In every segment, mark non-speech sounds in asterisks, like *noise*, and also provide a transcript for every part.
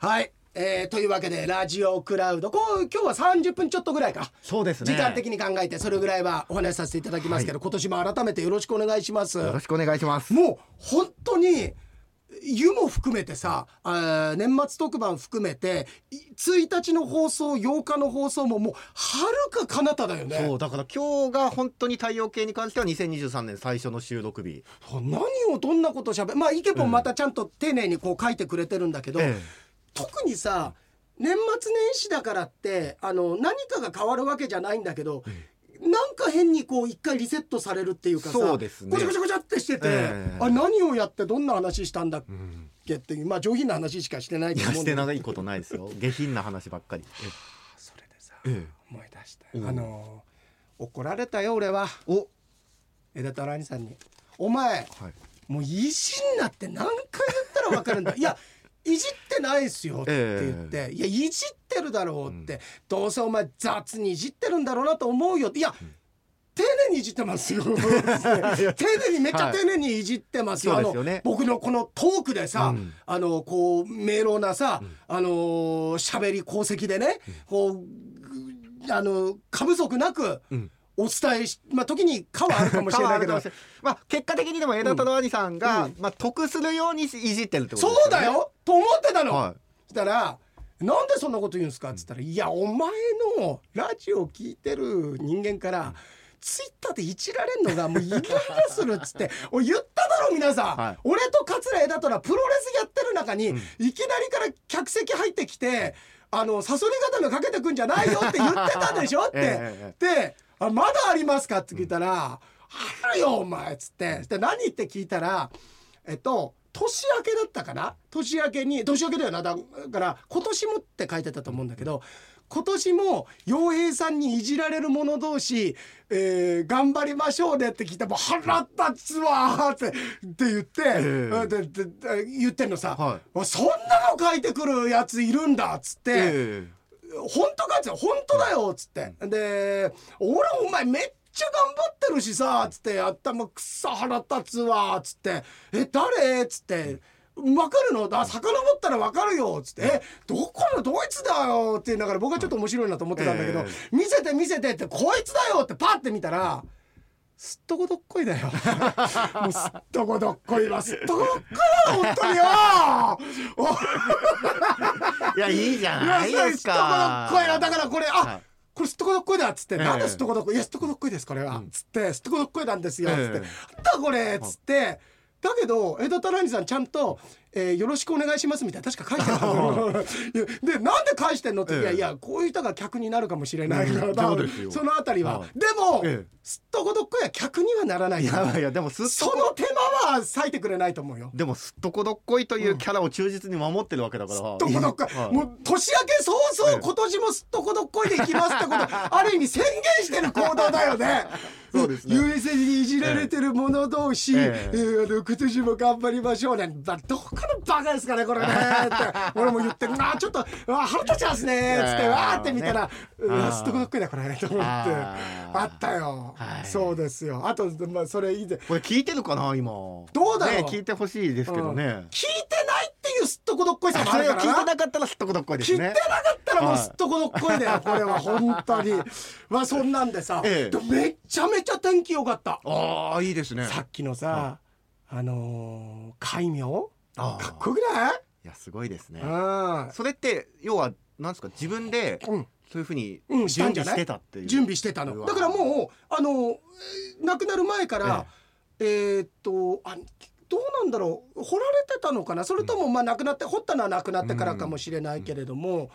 はい、えーというわけでラジオクラウド。こう今日は30分ちょっとぐらいか。そうですね。時間的に考えてそれぐらいはお話しさせていただきますけど、今年も改めてよろしくお願いします。よろしくお願いします。もう本当に湯も含めてさ年末特番含めてい1日の放送8日の放送ももうはるか彼方だよね。そうだから今日が本当に太陽系に関しては2023年最初の収録日。何をどんなことしゃべまあイケポンまたちゃんと丁寧にこう書いてくれてるんだけど、え特にさ年末年始だからってあの何かが変わるわけじゃないんだけど、なんか変にこう一回リセットされるっていうかさそうですね。ごちゃごちゃごちゃってしてて、ええ。あ何をやってどんな話したんだっうんけっていうまあ上品な話しかしてないと思うんだけど。ないことないですよ。下品な話ばっかり。*laughs* それでさえ思い出した。おうあの怒られたよ俺は。お。枝太郎兄さんに「お前はい。もう意地になって何回言ったら分かるんだ。いやいじってないっすよって言って、いやいじってるだろうって、どうせお前雑にいじってるんだろうなと思うよって。いや、丁寧にいじってますよ。*laughs* 丁寧にめっちゃ丁寧にいじってますよ,、はいすよね。僕のこのトークでさ、うん。あのこう明朗なさ、あのー喋り功績でね、こうあの過不足なくうんお伝えしまあ時にかはあるかもしれないけど。*laughs* まあ結果的にでも枝太郎兄さん。が、まあ得するようにいじってるってことですよね。そうだよ。と思ってたの、はそしたら「なんでそんなこと言うんですか?」っつったら「いやお前のラジオ聞いてる人間から、ツイッターでいじられんのがもうイライラするっつって *laughs* 俺言っただろ皆さん、はい。俺と桂枝とらプロレスやってる中に、いきなりから客席入ってきてあのサソリ固めかけてくんじゃないよって言ってたでしょ？*laughs* って、えであ「まだありますか?」って聞いたら「あるよお前」っつって。で何？って聞いたらえっと年明けだったかな年明けに年明けだよな？だから今年もって書いてたと思うんだけど今年も洋平さんにいじられる者同士、えー頑張りましょうねって聞いてもう腹立つわーってって言って、えででで言ってんのさ、はあそんなの書いてくるやついるんだっつって。え本当かっつって本当だよっつって、で俺お前めっちゃ頑張ってるしさっつって頭くっさ腹立つわっつって。え誰っつって。分かるの？あ遡ったら分かるよっつって「えどこの？ドイツだよ」って言いながら僕はちょっと面白いなと思ってたんだけどえ「見せて見せて」って「こいつだよ」ってパッて見たらすっとこどっこいだよ。*laughs* もうすっとこどっこい。わすっとこどっこいわ本当によ。いやいいじゃいないやですか。すっとこどっこい *laughs* なだからこれあ、はい。これすっとこどっこいだっつって、ええ。なんですっとこどっこいいやすっとこどっこいですこれは、つってすっとこどっこいなんですよ、つって。ええなんだこれっつって。だけど江戸太郎さんちゃんと、えーよろしくお願いします」みたいな確か書いてある *laughs* でなんで返してんのって、ええ。いやいやこういう人が客になるかもしれないから、*laughs* うんそのあたりは、はいでも、ええ。すっとこどっこいは客にはならないいよやいやでもその手間は割いてくれないと思うよ。でもすっとこどっこいというキャラを忠実に守ってるわけだから、すっとこどっこい、はい。もう年明け早々、ええ今年もすっとこどっこいでいきますってこと。ある意味宣言してる行動だよね。そうですね。USA にいじられてる者同士、ええ。えーあの今年も頑張りましょうねだどこのバカですかねこれねって。*laughs* 俺も言ってあちょっとあ腹立ちますねつって。ええわーって見たら、ね。うわあー。すっとこどっこいだこれと思って。あったよ、はい。そうですよ。あと、まあ、それ以前。これ聞いてるかな今。どうだろう。ね聞いてほしいですけどね、聞いていうすっとこどっこいさもあそれを聞いてなかったらすっとこどっこいですね。切ってなかったらもうすっとこどっこいだよ、これは本当に。まあそんなんでさ、ええ。でめっちゃめちゃ天気良かった、ああいいですね。さっきのさ、あのー、海名あー。かっこよくない？いやすごいですね。うん。それって要はなんですか自分でうん。そういうふうにうんしたんじゃない？準備してたっていう。準備してたの。だからもうあのーえー亡くなる前からえーっとあどうなんだろう？掘られてたのかな？それともまあ亡くなって掘ったのは亡くなってからかもしれないけれども、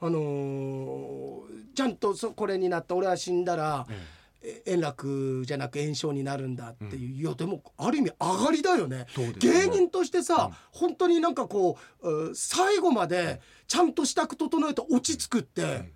あのーちゃんとそこれになった俺は死んだら、ええ円楽じゃなく炎症になるんだっていう、いやでもある意味上がりだよね。芸人としてさ、本当になんかこうう最後までちゃんと支度整えて落ち着くって、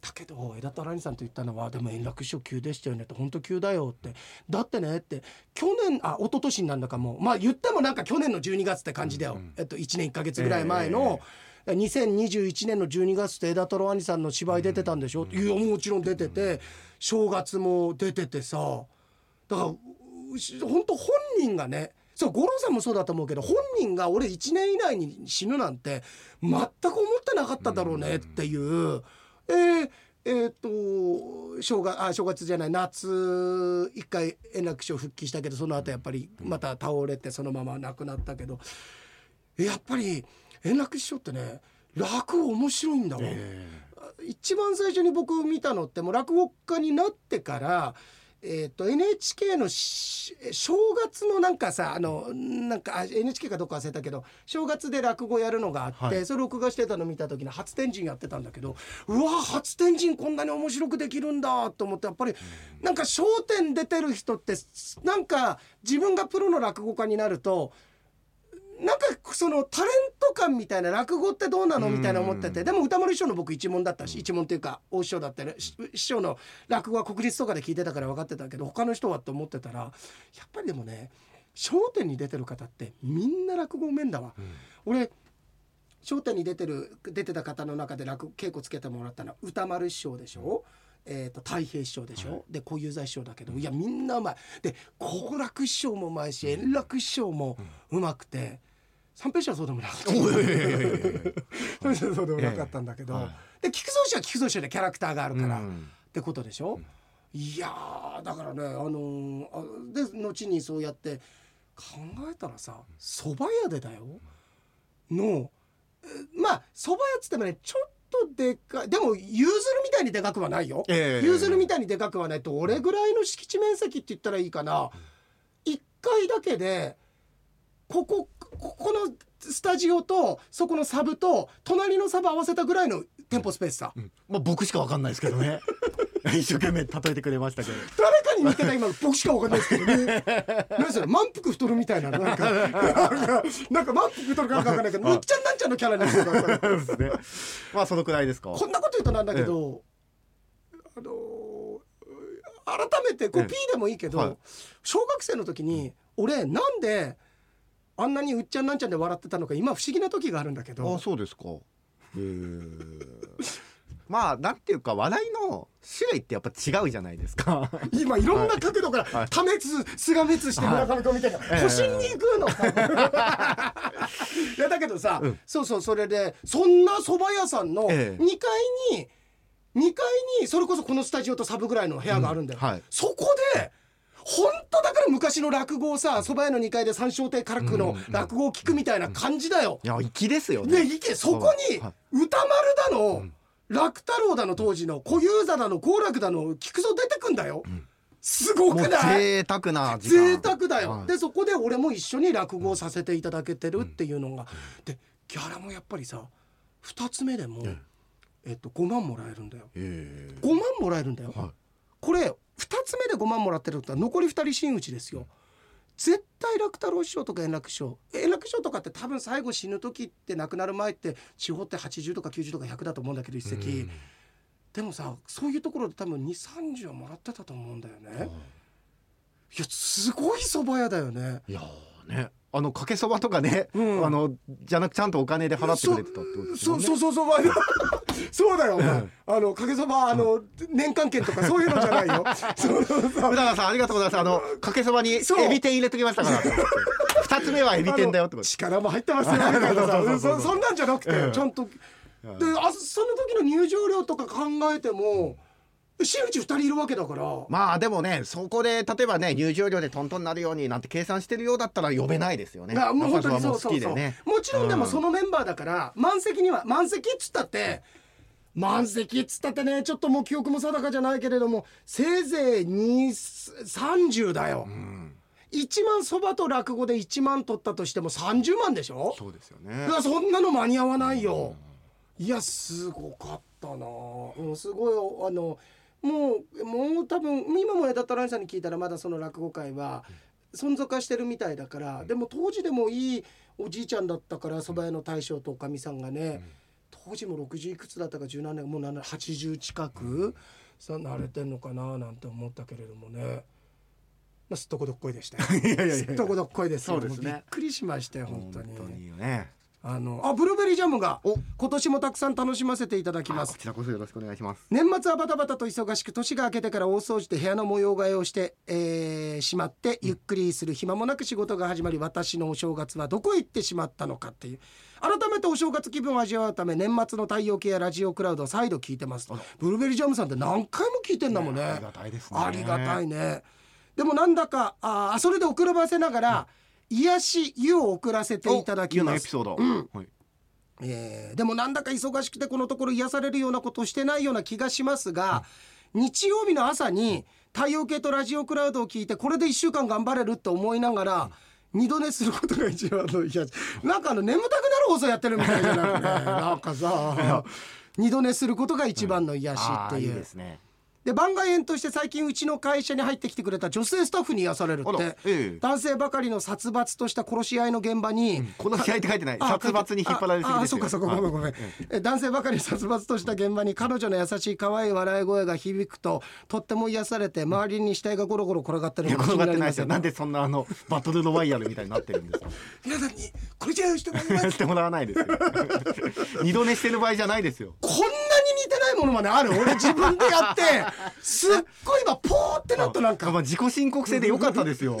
だけど枝田ラさんと言ったのはでも円楽師匠急でしたよねって本当急だよって。だってねって去年あ一昨年になんだかもまあ言ってもなんか去年の12月って感じだよ、えっと、1年1か月ぐらい前の、2021年の12月って枝太郎兄さんの芝居出てたんでしょ、いやもちろん出てて正月も出ててさ。だから本当本人がねそう五郎さんもそうだと思うけど本人が俺1年以内に死ぬなんて全く思ってなかっただろうねっていう、えーえーっと正月あ正月じゃない夏一回円楽師匠復帰したけどその後やっぱりまた倒れてそのまま亡くなったけどやっぱり円楽師匠ってね落語面白いんだわ。一番最初に僕見たのってもう落語家になってから、えー、と NHK のし正月のなんかさあのなんかあ NHK かどっか忘れたけど正月で落語やるのがあって、はい。それ録画してたの見た時に初天神やってたんだけどうわ初天神こんなに面白くできるんだと思ってやっぱりなんか『笑点』出てる人ってなんか自分がプロの落語家になるとなんかそのタレント感みたいな落語ってどうなのみたいな思っててでも歌丸師匠の僕一門だったし一門っていうか大師匠だったりし師匠の落語は国立とかで聞いてたから分かってたけど他の人はと思ってたらやっぱりでもね『笑点』に出てる方ってみんな落語うめんだわ。俺『笑点』に出てる出てた方の中で落語稽古つけてもらったのは歌丸師匠でしょ、えー、と太平師匠でしょ、で小遊三師匠だけどいやみんなうまい。で好楽師匠もうまいし円楽師匠もうまくて三平師匠はそうでもなかった。*laughs* 三平はそうでもなかったんだけど、はいで菊蔵師匠は菊蔵師匠でキャラクターがあるから、うん。ってことでしょ、いやーだからねあのーあで後にそうやって考えたらさ蕎麦屋でだよ。のえまあ蕎麦屋っつってもねちょっとでかいでもゆうずるみたいにでかくはないよ。ええ。ゆうずるみたいにでかくはないと俺ぐらいの敷地面積って言ったらいいかな。1階だけでここここのスタジオとそこのサブと隣のサブ合わせたぐらいの店舗スペースさ。うん。まあ僕しかわかんないですけどね。*laughs* 一生懸命例えてくれましたけど。誰かに似てた今僕しかわかんないですけどね。*laughs* 何それ満腹太るみたいななんか。*laughs* なんか満腹太るかなんかわかんないけどむっちゃんなんちゃんのキャラになってたね。まあそのくらいですか。こんなこと言うとなんだけど、あのー改めてこうええ。P でもいいけど、はい。小学生の時に俺なんであんなにうっちゃんなんちゃんで笑ってたのか今不思議な時があるんだけあどそうですか。へえ。*laughs* まあなんていうか笑いの種類ってやっぱ違うじゃないですか。*laughs* 今いろんな角度からはい。多滅すが滅して村上君みたいな。ええ。都心に行くの。*laughs* いやだけどさ、うん。そうそうそれでそんな蕎麦屋さんの2え。え階に、2階にそれこそこのスタジオとサブぐらいの部屋があるんだよ、うん。はい。そこで本当だから昔の落語をさ蕎麦屋の2階で三笑亭からくの落語を聞くみたいな感じだよ。いや粋ですよね。ね行けそこには歌丸だの、楽太郎だの当時の小遊三だの好楽だの聞くぞ出てくんだよ。すごもうくない？贅沢な時間。贅沢だよ、はい。でそこで俺も一緒に落語をさせていただけてるっていうのが、でギャラもやっぱりさ2つ目でも、えっと、5万もらえるんだよ。へ5万もらえるんだよ、はい。これ2つ目で5万もらってるって残り2人真打ちですよ。絶対楽太郎師匠とか円楽師匠。円楽師匠とかって多分最後死ぬ時って亡くなる前って地方って80とか90とか100だと思うんだけど一席、でもさそういうところで多分230はもらってたと思うんだよね、いやすごい蕎麦屋だよね。いやーね。あのかけそばとかね、うん。あのじゃなくちゃんとお金で払ってくれてたってことですよね。そうそうそうそうそうだよお前。あのかけそばあの年間券とかそういうのじゃないよ。*laughs* そうそうそう。宇多田さんありがとうございます。あのかけそばにエビ天入れときましたから。*laughs* 二つ目はエビ天だよってこと。力も入ってますよみたいなさそんなんじゃなくて、うん。ちゃんと。であその時の入場料とか考えても真打ち2人いるわけだから、まあでもねそこで例えばね入場料でトントンになるようになんて計算してるようだったら呼べないですよね。もう本当にそうそうそう、もちろんでもうんそのメンバーだから満席には満席っつったって満席っつったってねちょっともう記憶も定かじゃないけれどもせいぜい2 30だよ、うん。1万そばと落語で1万取ったとしても30万でしょ？そうですよね。そんなの間に合わないよ。いやすごかったな、うん、すごいあのもうもう多分今も枝田蘭さんに聞いたらまだその落語界は存続はしてるみたいだからでも当時でもいいおじいちゃんだったから蕎麦屋の大将とおかみさんがね当時も60いくつだったか十何年もう7 80近くさ慣れてんのかななんて思ったけれどもね。まあ、すっとこどっこいでしたよ。*laughs* いやいやいやすっとこどっこいですよ。そうですねもびっくりしましたよ、本当に。本当にね。あのあブルーベリージャムがお。今年もたくさん楽しませていただきます。あこちらこそよろしくお願いします。年末はバタバタと忙しく年が明けてから大掃除で部屋の模様替えをして、えーしまってゆっくりする暇もなく仕事が始まり私のお正月はどこへ行ってしまったのかっていう。改めてお正月気分を味わうため年末の太陽系やラジオクラウドを再度聞いてますブルーベリージャムさんって何回も聞いてんだもんね。ありがたいですね。ありがたいね。でもなんだかあーそれで遅らばせながら、癒し湯を送らせていただきます。エピソード、うん。はい。えーでもなんだか忙しくてこのところ癒されるようなことをしてないような気がしますが、日曜日の朝に太陽系とラジオクラウドを聞いてこれで1週間頑張れると思いながら、二度寝することが一番の癒し。なんかあの眠たくなる放送やってるみたいじゃなくて。*laughs* なんかさ二度寝することが一番の癒しっていう。ですねで番外編として最近うちの会社に入ってきてくれた女性スタッフに癒されるって、ええ。男性ばかりの殺伐とした殺し合いの現場に、この試合って書いてない。あ殺伐に引っ張られすぎああですよ。そうかそうかごめんごめん、え男性ばかり殺伐とした現場に彼女の優しい可愛い笑い声が響くととっても癒されて周りに死体がゴロゴロ転がってるのが気に転がってなりますよ。ですよなんでそんなあのバトルロワイヤルみたいになってるんですか？皆さんにこれじゃしてもらいます *laughs* してもらわないですよ。*laughs* 二度寝してる場合じゃないですよ。こんなに似てないものまである？俺自分でやってすっごい今ポーってなったなんか。まあ自己申告制でよかったですよ。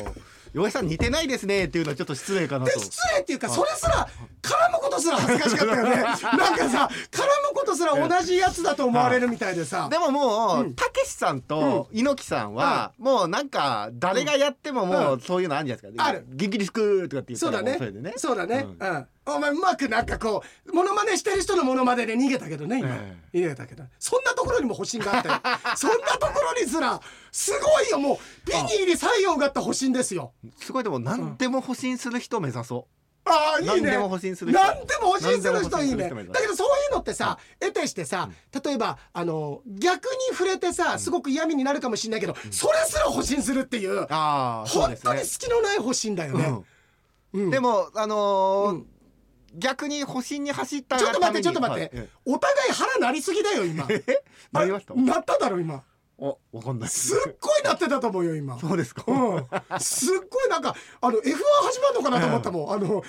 岩井さん似てないですねっていうのはちょっと失礼かなと。で失礼っていうかそれすら絡むことすら恥ずかしかったよね。*laughs* なんかさ絡むことすら同じやつだと思われるみたいでさ。でももうたけしさんと猪木さんはもうなんか誰がやってももうそういうのあるんじゃないですか。ある。元気にすくとかって言ったそうだね。うそれでね。そうだね、うん。うんお前うまくなんかこうモノマネしてる人のモノマネで逃げたけどね今、え逃げたけど。そんなところにも保身があったよ。*laughs* そんなところにすらすごいよ。もう美に入り採用があった保身ですよ。すごい。でも何でも保身する人を目指そう。ああいいね。何でも保身する人。何でも保身する人いいね。だけどそういうのってさ得てしてさ例えばあの逆に触れてさすごく嫌味になるかもしれないけど、それすら保身するっていうああそう本ですね。当に隙のない保身だよね、うん。でもあのーうん逆に保身に走ったちょっと待ってちょっと待って、はい。えお互い腹なりすぎだよ今。えなりました？あなっただろ今。おわかんない。すっごいなってたと思うよ今。そうですか、うん、すっごいなんかあの F1 始まるのかなと思ったもん。あのポーン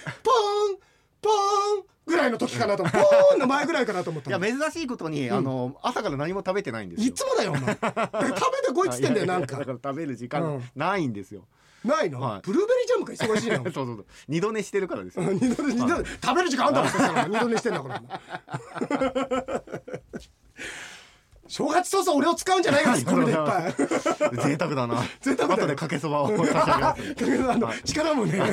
ポーンぐらいの時かなと思う。ポーンの前ぐらいかなと思ったいや珍しいことに、あの朝から何も食べてないんですよ。いつもだよお前。食べてこいっつってんだよ *laughs* なんだかから食べる時うん。間ないんですよ、ないの、はい。ブルーベリージャムか忙しいの *laughs* そうそうそう。二度寝してるからですよ。うん二度寝二度寝食べる時間あんだろそしたら。二度寝してんだから *laughs* 正月早々俺を使うんじゃないよツッコミでいっぱい。贅沢だな。*laughs* 贅沢だよ。後でかけそばを差し上げます。あの力もね。は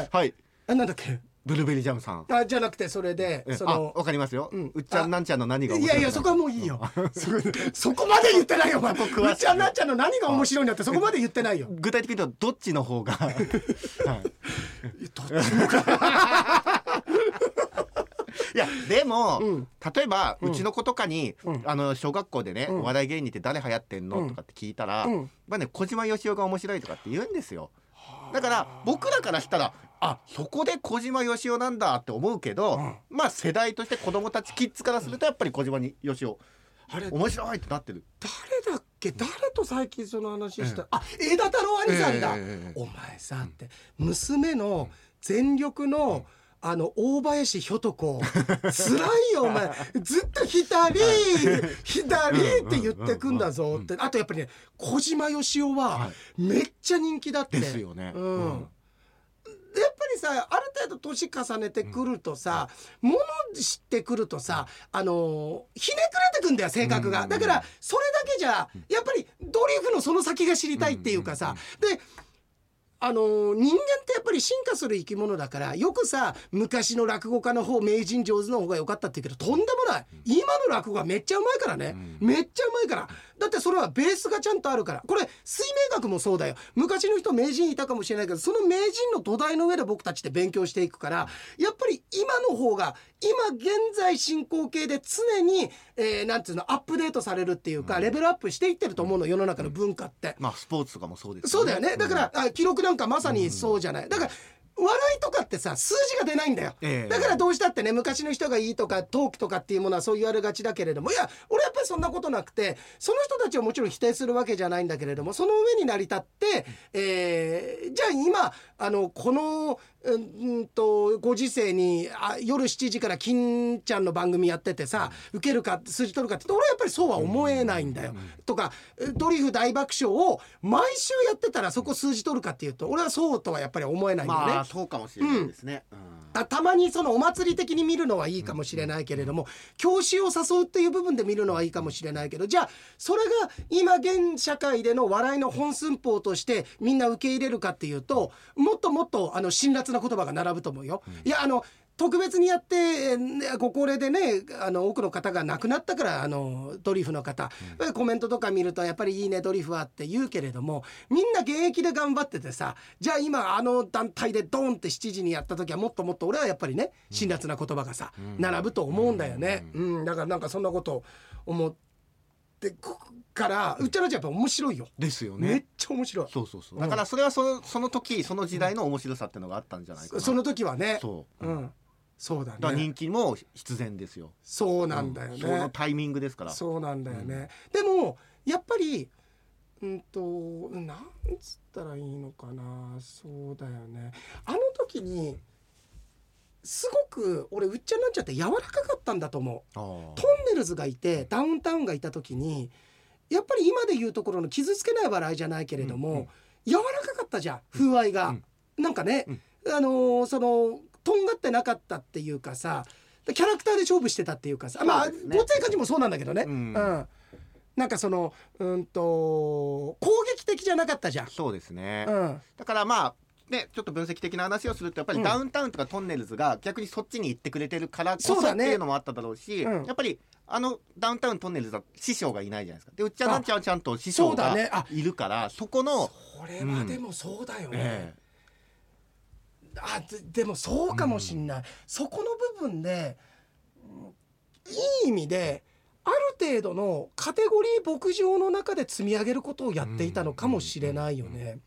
い。はい。あなんだっけ？ブルーベリージャムさん。あじゃなくてそれでそのわかりますよ、ん。うっちゃんなんちゃんの何が面いやいやそこはもういいよ。*laughs* そこまで言ってないよお前。うっちゃんなっちゃんの何が面白いんだってそこまで言ってないよ。具体的に言うとどっちの方が、*laughs* はい、どっちもか *laughs* いやでも、うん。例えば、うちの子とかに、うん。あの小学校でね、うん。お笑い芸人って誰流行ってんの、うん。とかって聞いたら、うん。まあね小島よしおが面白いとかって言うんですよだから僕らからしたらあそこで小島よしおなんだって思うけど、うん。まあ世代として子供たちキッズからするとやっぱり小島によしおあれ面白いってなってる。誰だっけ？誰と最近その話した、あ枝太郎兄さんだ、ええええええ。お前さって娘の全力の、あの大林ひょと子。*laughs* 辛いよお前。ずっと左左って言ってくんだぞって。あとやっぱりね小島よしおははめっちゃ人気だって。ですよね。うん。やっぱりさある程度年重ねてくるとさ、もの知ってくるとさあのーひねくれてくんだよ性格が、うんだからそれだけじゃやっぱりドリフのその先が知りたいっていうかさ、であのー人間ってやっぱり進化する生き物だからよくさ昔の落語家の方名人上手の方が良かったって言うけどとんでもない。今の落語がめっちゃうまいからね、めっちゃうまいからだってそれはベースがちゃんとあるから。これ水明学もそうだよ。昔の人名人いたかもしれないけどその名人の土台の上で僕たちって勉強していくからやっぱり今の方が今現在進行形で常に、えーなんていうのアップデートされるっていうか、レベルアップしていってると思うの世の中の文化って。まあスポーツとかもそうですそうだよね。だから、あ記録なんかまさにそうじゃない。だから笑いとかってさ数字が出ないんだよ、ええ。だからどうしたってね昔の人がいいとかトークとかっていうものはそう言われがちだけれどもいや俺やっぱりそんなことなくてその人たちをもちろん否定するわけじゃないんだけれどもその上に成り立って、えーじゃあ今あのこの、えうんとご時世にあ夜7時から金ちゃんの番組やっててさ、受けるか数字取るかって俺はやっぱりそうは思えないんだよ。とかドリフ大爆笑を毎週やってたらそこ数字取るかっていうと俺はそうとはやっぱり思えないんだよね。まあそうかもしれないですね、うん。あたまにそのお祭り的に見るのはいいかもしれないけれども、教師を誘うっていう部分で見るのはいいかもしれないけどじゃあそれが今現社会での笑いの本寸法としてみんな受け入れるかっていうともっともっとあの辛辣な言葉が並ぶと思うよ。いやあの特別にやってねご高齢でねあの多くの方が亡くなったからあのドリフの方、コメントとか見るとやっぱりいいねドリフはって言うけれどもみんな現役で頑張っててさじゃあ今あの団体でドンって7時にやった時はもっともっと俺はやっぱりね辛辣な言葉がさ、並ぶと思うんだよね、うん。だからなんかそんなこと思ってこからうっちゃらちゃんやっぱ面白いよ、ですよめっねちゃ面白い。そうそうそう。だからそれはそのその時その時代の面白さっていうのがあったんじゃないかな。その時はね。そう、だうん。そうだね。人気も必然ですよ。そうなんだよね、うん。そのタイミングですから。そうなんだよね、でもやっぱりうんとなんつったらいいのかな。そうだよね。あの時にすごく俺うっちゃになっちゃって柔らかかったんだと思う。トンネルズがいてダウンタウンがいた時にやっぱり今で言うところの傷つけない笑いじゃないけれども、うんうん柔らかかったじゃん風合いが、なんかね、あのーそのとんがってなかったっていうかさキャラクターで勝負してたっていうかさまあごっつい感じもそうなんだけどね、ううんん。なんかそのうんと攻撃的じゃなかったじゃん。そうですね、うん、だからまあね、ちょっと分析的な話をするとやっぱりうん。ダウンタウンとかトンネルズが逆にそっちに行ってくれてるからこそっていうのもあっただろうしうん。やっぱりあのダウンタウントンネルズは師匠がいないじゃないですか。でうっちゃんなんちゃんはちゃんと師匠がいるからそこの、それはでもそうだよね。えあででもそうかもしんない、そこの部分でうんいい意味である程度のカテゴリー牧場の中で積み上げることをやっていたのかもしれないよね。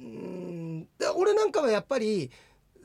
うん。で俺なんかはやっぱり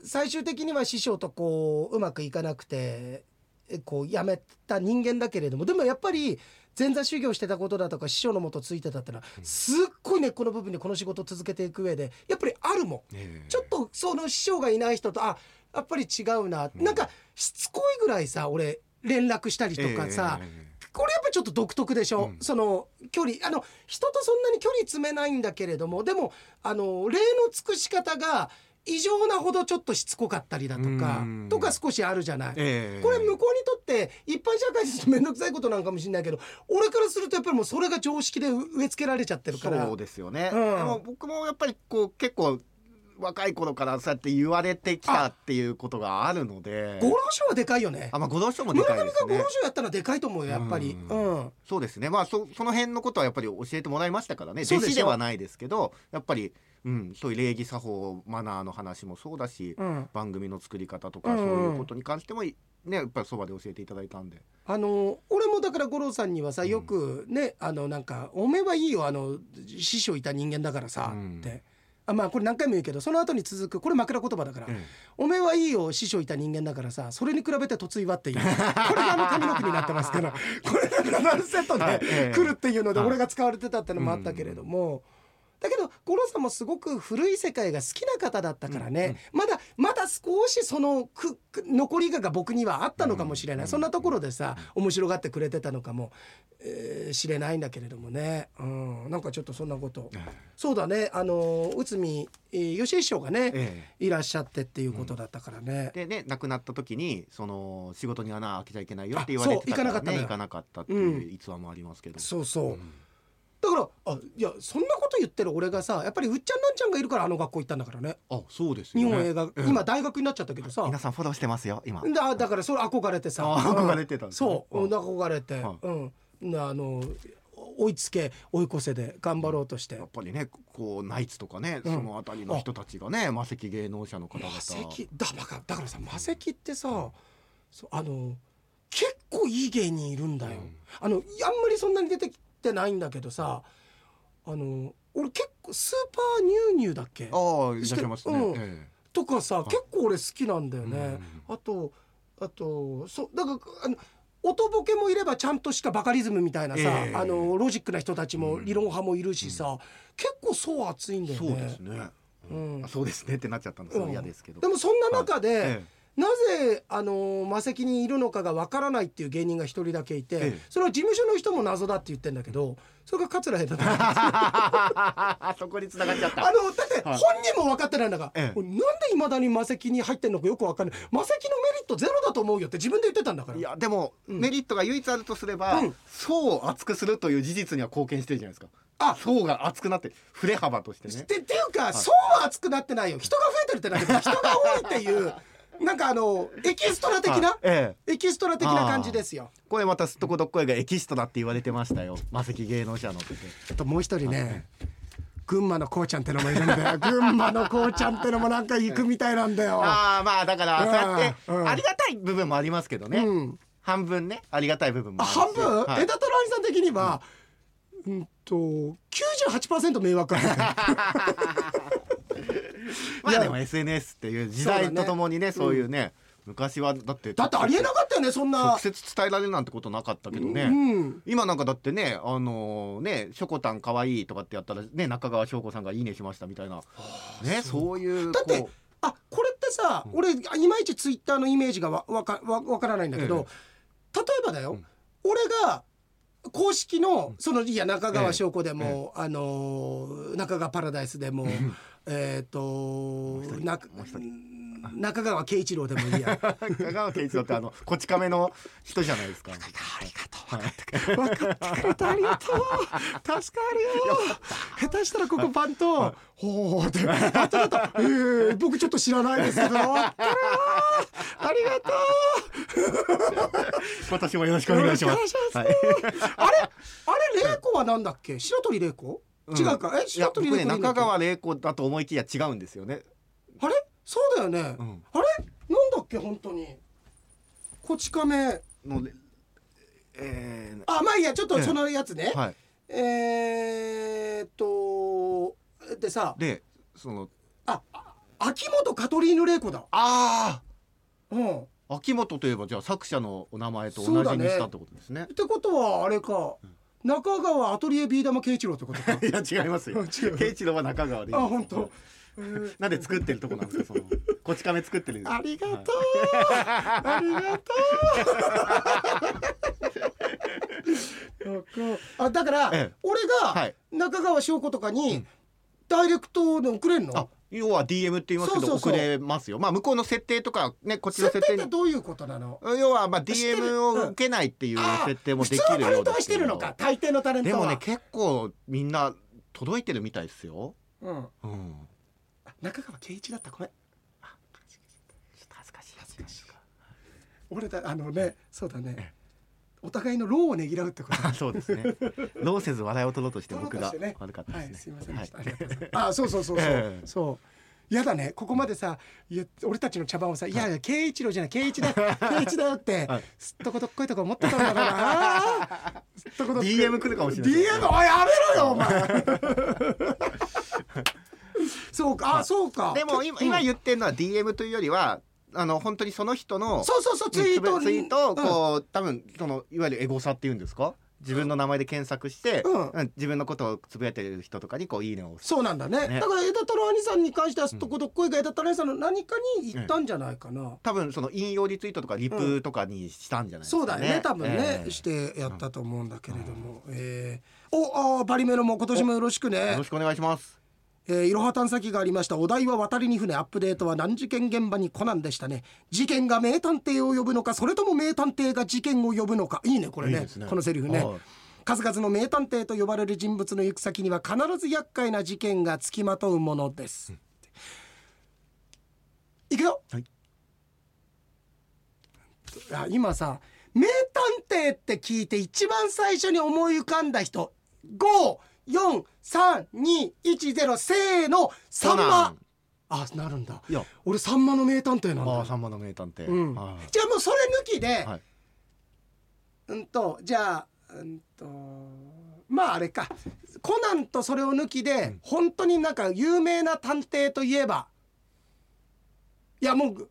最終的には師匠とこううまくいかなくてえこう辞めた人間だけれどもでもやっぱり前座修行してたことだとか師匠のもとついてたってのはすっごい根っこの部分にこの仕事を続けていく上でやっぱりあるもん。ええ。ちょっとその師匠がいない人とあやっぱり違うな、うん。なんかしつこいぐらいさ俺連絡したりとかさ、ええこれやっぱちょっと独特でしょ、うん。その距離。あの人とそんなに距離詰めないんだけれどもでもあの礼の尽くし方が異常なほどちょっとしつこかったりだとかうん。とか少しあるじゃない。ええ。これ向こうにとって一般社会ですと面倒くさいことなんかもしれないけど俺からするとやっぱりもうそれが常識で植え付けられちゃってるから。そうですよね、うん。でも僕もやっぱりこう結構若い頃からそうやって言われてきたっていうことがあるので。五郎賞はでかいよね。あまあご同賞もで村かいですね。五郎賞やったのはでかいと思うよやっぱり。ううん。そうですね。まあそその辺のことはやっぱり教えてもらいましたからね。弟子ではないですけどやっぱり、うん、そういう礼儀作法マナーの話もそうだし、うん。番組の作り方とか、うん。そういうことに関してもねやっぱりそばで教えていただいたんで。あの俺もだから五郎さんにはさよくね、あのなんか「おめえはいいよあの師匠いた人間だからさ」うん。って。あまあこれ何回も言うけどその後に続くこれ枕言葉だからえ「おめえはいいよ師匠いた人間だからさそれに比べて嫁いは」っていう。これがあの髪の毛になってますから *laughs* これがラルセットはいでええ。来るっていうのではい。俺が使われてたってのもあったけれども。だけど五郎さんもすごく古い世界が好きな方だったからね、まだまだ少しそのくく残りがが僕にはあったのかもしれない、うん。そんなところでさ面白がってくれてたのかも、えーしれないんだけれどもね、うん、なんかちょっとそんなこと。えそうだね。あの内海、えー、吉井師匠がね、えいらっしゃってっていうことだったからね、でね亡くなった時にその仕事に穴開けちゃいけないよって言われてたからあそう行かなかったのよ。ね行かなかったっていう逸話もありますけど、そうそう、うんだからあいやそんなこと言ってる俺がさやっぱりうっちゃんなんちゃんがいるからあの学校行ったんだからね。あそうですよね。日本映画、ええ今大学になっちゃったけどさ。皆さんフォローしてますよ今。だだからそれ憧れてさ。あ憧れてたんですね。そう、うん、憧れて、はい。うん。なあの追いつけ追い越せで頑張ろうとして。やっぱりねこうナイツとかね、うん。その辺りの人たちがね魔石芸能者の方々。魔石だだからだからさ魔石ってさ、そうあの結構いい芸人いるんだよ、うん。あのあんまりそんなに出てきてないんだけどさあの俺結構スーパーニューニューだっけ？ああいらっしゃいますね、うん。えとかさ結構俺好きなんだよね、うん。あとあとそうだからあの音ボケもいればちゃんとしたバカリズムみたいなさ、ええ。あのロジックな人たちもうん。理論派もいるしさ、結構層厚いんだえよね。そうですね、うん。あそうですねってなっちゃったのすごい嫌ですけど、でもそんな中で、えなぜあの魔石にいるのかがわからないっていう芸人が一人だけいて、ええ。それは事務所の人も謎だって言ってんだけどそれが桂平太 *laughs* そこに繋がっちゃった。あのだってはい。本人も分かってないんだから、ええ。なんでいまだに魔石に入ってんのかよく分かんない。魔石のメリットゼロだと思うよって自分で言ってたんだから。いやでも、うん。メリットが唯一あるとすれば、うん。層を厚くするという事実には貢献してるじゃないですか。あ。層が厚くなって振れ幅としてね。っていうか、そうは熱くなってないよ。人が増えてるってだけで人が多いっていうなんかあのエキストラ的な、はい。ええ。エキストラ的な感じですよ。これまたすっとこどっこいがエキストラって言われてましたよ。魔石芸能者のってあともう一人ね群馬のこうちゃんってのもいるんだよ。*laughs* 群馬のこうちゃんってのもなんか行くみたいなんだよ。ああまあだからそうやってうん。ありがたい部分もありますけどね、うん。半分ね。ありがたい部分もあ半分、はい。枝太郎兄さん的にはうん。と98%迷惑 *laughs* *laughs* まあでも SNS っていう時代とともにねそういうね、昔はだってだってありえなかったよねそんな。直接伝えられるなんてことなかったけどね、うん。今なんかだってねあのねしょこたんかわいいとかってやったらね中川翔子さんがいいねしましたみたいな。ねそういうだってこあこれってさ、俺いまいちツイッターのイメージがわわかわわからないんだけど、例えばだよ、うん。俺が公式のそのいや中川翔子でも、あのー中川パラダイスでも、えっ、とう一人なもう一中川圭一郎でもいいや。う *laughs* 中川圭一郎ってあのこち亀の人じゃないですか。ありがとう。分かってくれてありがとう。*laughs* 助かるよ下手したらここパンと「ほう」って「あとあとえー僕ちょっと知らないですけど。ありがとう。*laughs* 今年もよろしくお願いします。はい。あれあれ玲子はなんだっけ？白鳥玲子、違うか？え？白鳥いいんだっけ中川玲子だと思いきや違うんですよね。あれ？そうだよね、うん。あれ？なんだっけ？本当に。こち亀。のえあまあいいや。ちょっとええ。そのやつね、ー、はい。えーっとでさ。でそのああ秋元カトリーヌ玲子だ。あうん。あ秋元といえばじゃあ作者のお名前と同じにしたってことですね。ってことはあれか中川アトリエビー玉慶一郎ってことか？*laughs* いや違いますよ。*laughs* 圭一郎は中川で。あ本当。えーなんで作ってるとこなんですかそのこち亀作ってるんですありがとう、ありがとう。*laughs* あだから、ええ。俺がはい。中川翔子とかに、うん。ダイレクトで送れんの？あ要は DM って言いますけどそうそうそう。送れますよ。まあ向こうの設定とかねこっちの設定ってどういうことなの？要はまあ DM を受けないっていうあ設定もできるようですけどるのか大抵のタレントは。でもね結構みんな届いてるみたいですよ。うん、うん。あ中川圭一だった？ごめん。ちょっと恥ずかしい。恥ずかしい。俺だあのねそうだねお互いの労をねぎらうってこと。あ *laughs* そうですね。労せず笑いを取ろうとして僕が悪かったはい、ですね。すみませんでした。はい。あそうそうそうそう。*laughs* ええ。そう。やだね。ここまでさ、いや俺たちの茶番をさ、い。やいや、圭一郎じゃない、圭一だ、*laughs* 圭一だよってはい、すっとこどっこいとこ思ってたんだから。な。すっとこどっこい。DM 来るかもしれない DM、おい、やめろよ、お前。そうか、あ、そうか。でも今今うん。言ってるのは DM というよりはあの本当にその人のそうそうそう、ツイート。ツイートをうん。こう、多分そのいわゆるエゴサっていうんですか？自分の名前で検索して、うん。うん自分のことをつぶやいてる人とかにこういいねをそうなんだね。ね。だから枝太郎兄さんに関しては、とこどっこいが枝太郎兄さんの何かに言ったんじゃないかな。多分その引用リツイートとかリプとかにしたんじゃないですか、ねそうだよね。多分ね、ええ。してやったと思うんだけれども、えーおあーバリメロも今年もよろしくよねろしくお願いしますえーいろは探査機がありました。お題は渡りに船。アップデートは難事件現場にコナンでしたね。事件が名探偵を呼ぶのかそれとも名探偵が事件を呼ぶのか。いいねこれね。ね。このセリフね。はい。数々の名探偵と呼ばれる人物の行く先には必ず厄介な事件がつきまとうものです、いくよ、はい。あ今さ名探偵って聞いて一番最初に思い浮かんだ人54321せーのさんあなるんだ。いや。俺さんまの名探偵なんだ。ああさんまの名探偵、うん。はい。じゃあもうそれ抜きで、はい。うんとじゃあうんとまああれか。コナンとそれを抜きで、ん。本当になんか有名な探偵といえば。いやもう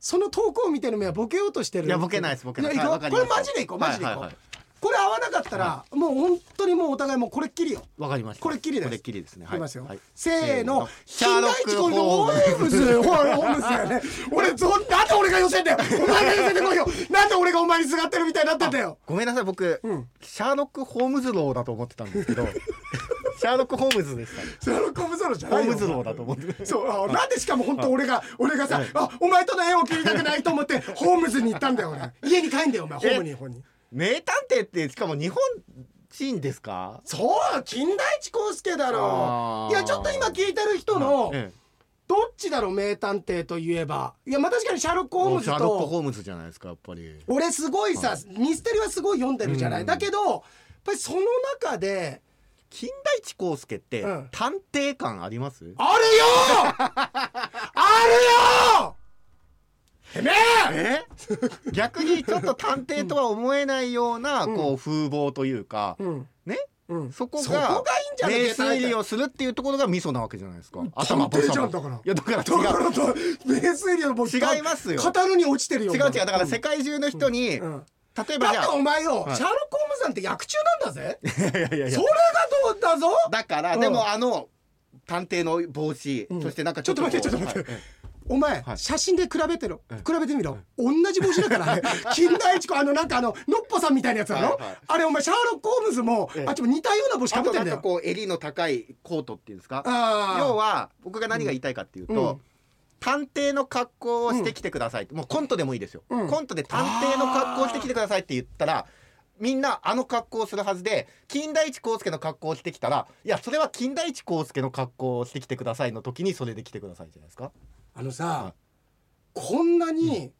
その投稿を見てる目はボケようとしてるいやボケないですボケないこれマジでいこうマジでいこう、はいはいはいこれ合わなかったら、もう本当にもうお互いもうこれっきりよ。わかりました。これっきりです。これっきりですね。い。きますよ、はい。せーの。シャーロックホームズホームズだよね。俺ぞなんで俺が寄せんだよお前が寄せてこいよ。なんで俺がお前にすがってるみたいになってんだよ。ごめんなさい。僕、うん。シャーロック・ホームズローだと思ってたんですけど *laughs* シャーロック・ホームズでした。ねシャーロック・ホームズローじゃないよホームズローだと思って。そうあなんでしかも本当俺が俺がさあお前との縁を切りたくないと思ってホームズに行ったんだよ俺。家に帰んだよお前。ホームにホームに名探偵ってしかも日本人ですか？そう金田一耕助だろあー。いやちょっと今聞いてる人のえどっちだろう名探偵といえば。いやまあ確かにシャーロック・えホームズシャーロック・とホームズじゃないですかやっぱり。俺すごいさミステリはすごい読んでるじゃない、うん。だけどやっぱりその中で金田一耕助ってうん。探偵感あります、あるよ！*laughs* あるよてめえ！え？*laughs* 逆にちょっと探偵とは思えないような、うん。こう風貌というか、うん。ね？うん。そこが名推理をするっていうところがミソなわけじゃないですか。探偵じゃんボサボサだからいやだから違うと名推理のもう違いますよ。語るに落ちてるよ。違う違う。だから世界中の人に、うん。例えばじゃだってお前よ、はい。シャーロック・ホームズなんて役中なんだぜ。あ *laughs* いやいやいや。それがどうだぞ。だから、うん。でもあの探偵の帽子、うん。そしてなんかちょっと待ってちょっと待ってお前、はい。写真で比べてろ。うん。比べてみろ。同じ帽子だから。ね *laughs* 金田一子あのなんかあののっぽさんみたいなやつだろ、はいはいあれお前シャーロック・ホームズも、ええ。あっちも似たような帽子かぶってんだよ。こう襟の高いコートっていうんですか？要は僕が何が言いたいかっていうと、うん。探偵の格好をしてきてください。って、もうコントでもいいですよ、うん。コントで探偵の格好をしてきてくださいって言ったらみんなあの格好をするはずで金田一耕助の格好をしてきたらいやそれは金田一耕助の格好をしてきてくださいの時にそれで来てくださいじゃないですかあのさ、はい。こんなに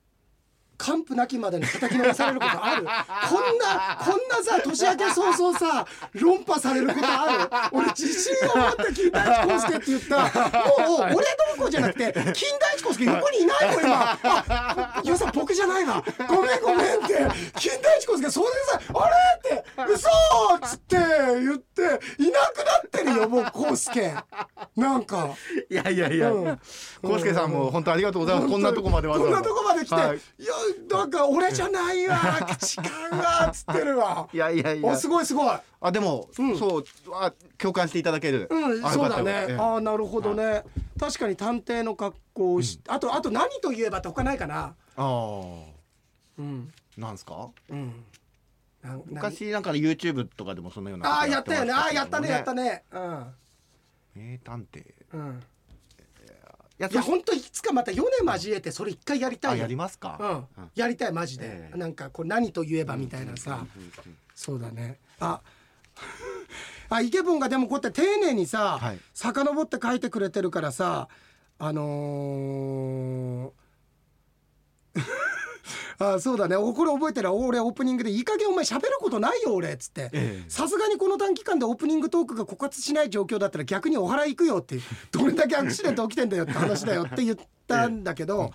完膚なきまでに叩きのめされることある？こんなこんなさ年明け早々さ論破されることある？俺自信を持って金田一耕助って言った。もう俺どうこうじゃなくて金田一耕助横にいないもん今。あいやさ僕じゃないわ。ごめんごめんって。金田一耕助それでさあれって。嘘っつって言っていなくなってるよもう耕助。なんか。いやいやいや。うん。耕助さんも本当ありがとうございます。こんなとこまでわざわざ。こんなとこまで来て、はい。い、やなんか俺じゃないわ時間がっつってるわ。いやいやいや。おすごいすごい。あでも、うん。そうあ共感していただける、うんあそうだね。ええ。ああなるほどね。確かに探偵の格好をし、あとあと何と言えばって他ないかな。あー。うん。なんすか？うん。な昔なんかの YouTube とかでもそのようなああやったよね。ああやったねやったね。ねうん。名探偵。いうんやいや本当いつかまた米交えてそれ一回やりたいやりますか、うん、やりたいマジで、ええ。なんかこう何と言えばみたいなさ、そうだね。あ。*laughs* あイケボンがでもこうやって丁寧にさ、はい。遡って書いてくれてるからさあのーあそうだね。おこれ覚えてる俺オープニングで「いい加減お前喋ることないよ俺」っつって。ええ。さすがにこの短期間でオープニングトークが枯渇しない状況だったら逆にお祓い行くよって *laughs* どれだけアクシデント起きてんだよって話だよって言ったんだけど、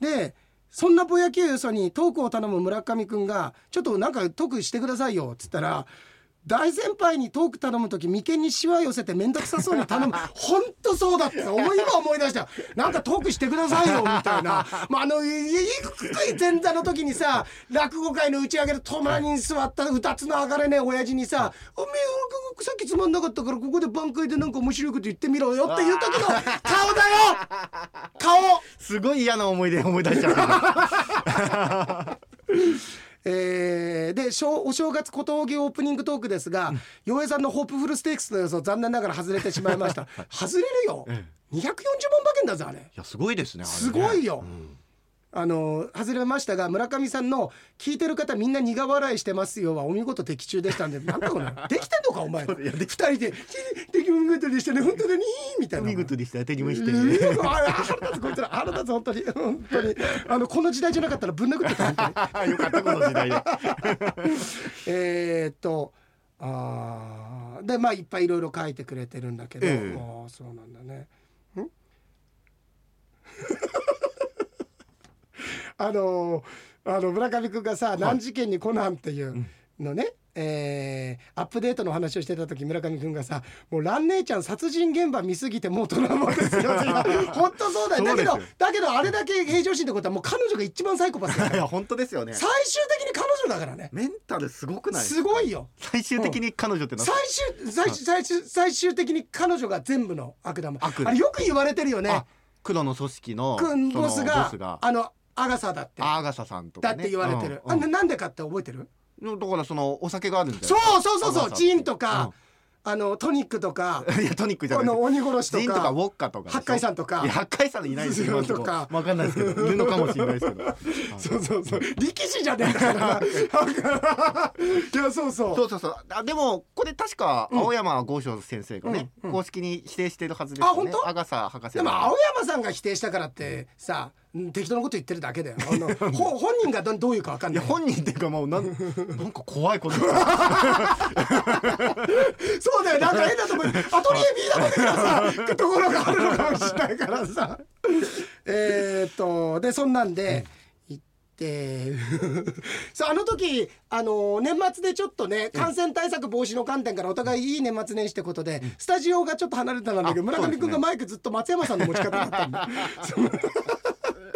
でそんなぼやきをよそにトークを頼む村上くんが「ちょっとなんかトークしてくださいよ」っつったら。大先輩にトーク頼む時眉間にしわ寄せて面倒くさそうに頼む。*laughs* 本当そうだって思い今思い出した。なんかトークしてくださいよみたいな、*laughs* まあ、あのいい低い前座の時にさ落語会の打ち上げで隣に座った二つの上がれねえ親父にさ「おめえさっきつまんなかったからここで挽回でなんか面白いこと言ってみろよ」っていう時の顔だよ。顔。すごい嫌な思い出思い出しちゃう *laughs* えーでしょお正月小峠オープニングトークですが洋江さんのホープフルステークスの予想残念ながら外れてしまいました。*laughs* 外れるよ。え240万馬券だぞあれ。いやすごいですねね。すごいよ。うんあの外れましたが村上さんの聞いてる方みんな苦笑いしてますよはお見事的中でしたんで *laughs* なんだこれできてんのかお前。らいや二人で「でき見事でしたね本当だね」みたいな。見事でした当たりましたあ腹立つこいつら腹立つ本当に。本当に。あのこの時代じゃなかったらぶん殴ってた本当に。*laughs* よかったこの時代で。*laughs* えーっとあーでまあいっぱいいろいろ書いてくれてるんだけど、ええ。ああそうなんだね。ん？あのあの村上君がさ「何事件にコナン」っていうのね、えーアップデートの話をしてた時村上君がさ「もう蘭姉ちゃん殺人現場見すぎてもうトラウマですよ」*laughs* 本当そうだよ。だけどだけどあれだけ平常心ってことはもう彼女が一番サイコパスだよいや本当ですよね。最終的に彼女だからね。メンタルすごくないすごいよ。最終的に彼女って最終最終最終最終的に彼女が全部の悪玉悪あれよく言われてるよね。あ黒の組織のボスが。あのアガサだって。アーガサさんとかね。だって言われてる、うんうん。あななんでかって覚えてる？だからそのお酒があるんだよそうそうそうそう。ジンとうか、あのトニックとかん *laughs* いやトニックじゃない。この鬼殺しとかジンとかウォッカとか八海山とか。いや八海山いないですよ *laughs* とことかわかんないですけど。いるのかもしれないですけど。*laughs* そうそうそう。力士じゃねえからな。いやそうそう。そうそうそう。あでもこれ確かうん。青山剛昌先生がね、うん。うん。公式に否定してるはずですよね。あ本当？アガサ博士でも青山さんが否定したからってさうん適当なこと言ってるだけだよ。*laughs* あのほ本人がどどういうかわかんない。いや本人っていうかもうなんなんか怖いこと。*laughs* そうだよ。なんか変なとこにアトリエ B だみたいなさところがあるのかもしれないからさ。*laughs* えーっとでそんなんで行ってそうあの時あの年末でちょっとね感染対策防止の観点からお互いいい年末年始ってことでスタジオがちょっと離れてたんだけどあ村上君がマイクずっと松山さんの持ち方だったんだ。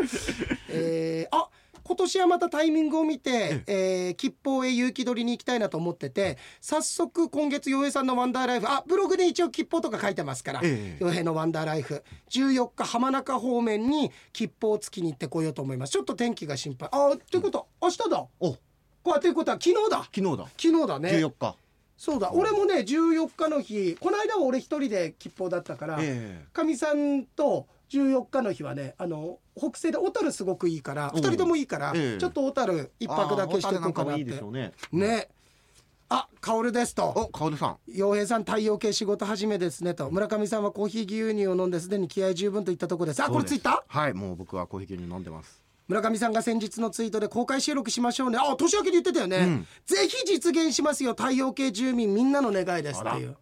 *laughs* えーあ今年はまたタイミングを見て、えー吉報へ勇気取りに行きたいなと思ってて早速今月洋平さんのワンダーライフあブログで一応吉報とか書いてますからええ。洋平のワンダーライフ14日浜中方面に吉報をつきに行ってこようと思います。ちょっと天気が心配。あっていうことは明日だ。お。こうやっていうことは昨日だ。昨日だ。昨日だね。14日。そうだ。俺もね14日の日この間は俺一人で吉報だったからえかみさんと14日の日はねあの北西で小樽すごくいいからおう2人ともいいから、ええ。ちょっと小樽一泊だけしていこうかなっあー小樽なんかもいいでね。ね。あ薫ですと。おカオルさん。洋平さん太陽系仕事始めですねと。村上さんはコーヒー牛乳を飲んですでに気合十分といったところです。あこれツイッター？はいもう僕はコーヒー牛乳飲んでます。村上さんが先日のツイートで公開収録しましょうね。あ年明けで言ってたよね、うん。ぜひ実現しますよ。太陽系住民みんなの願いですっていう。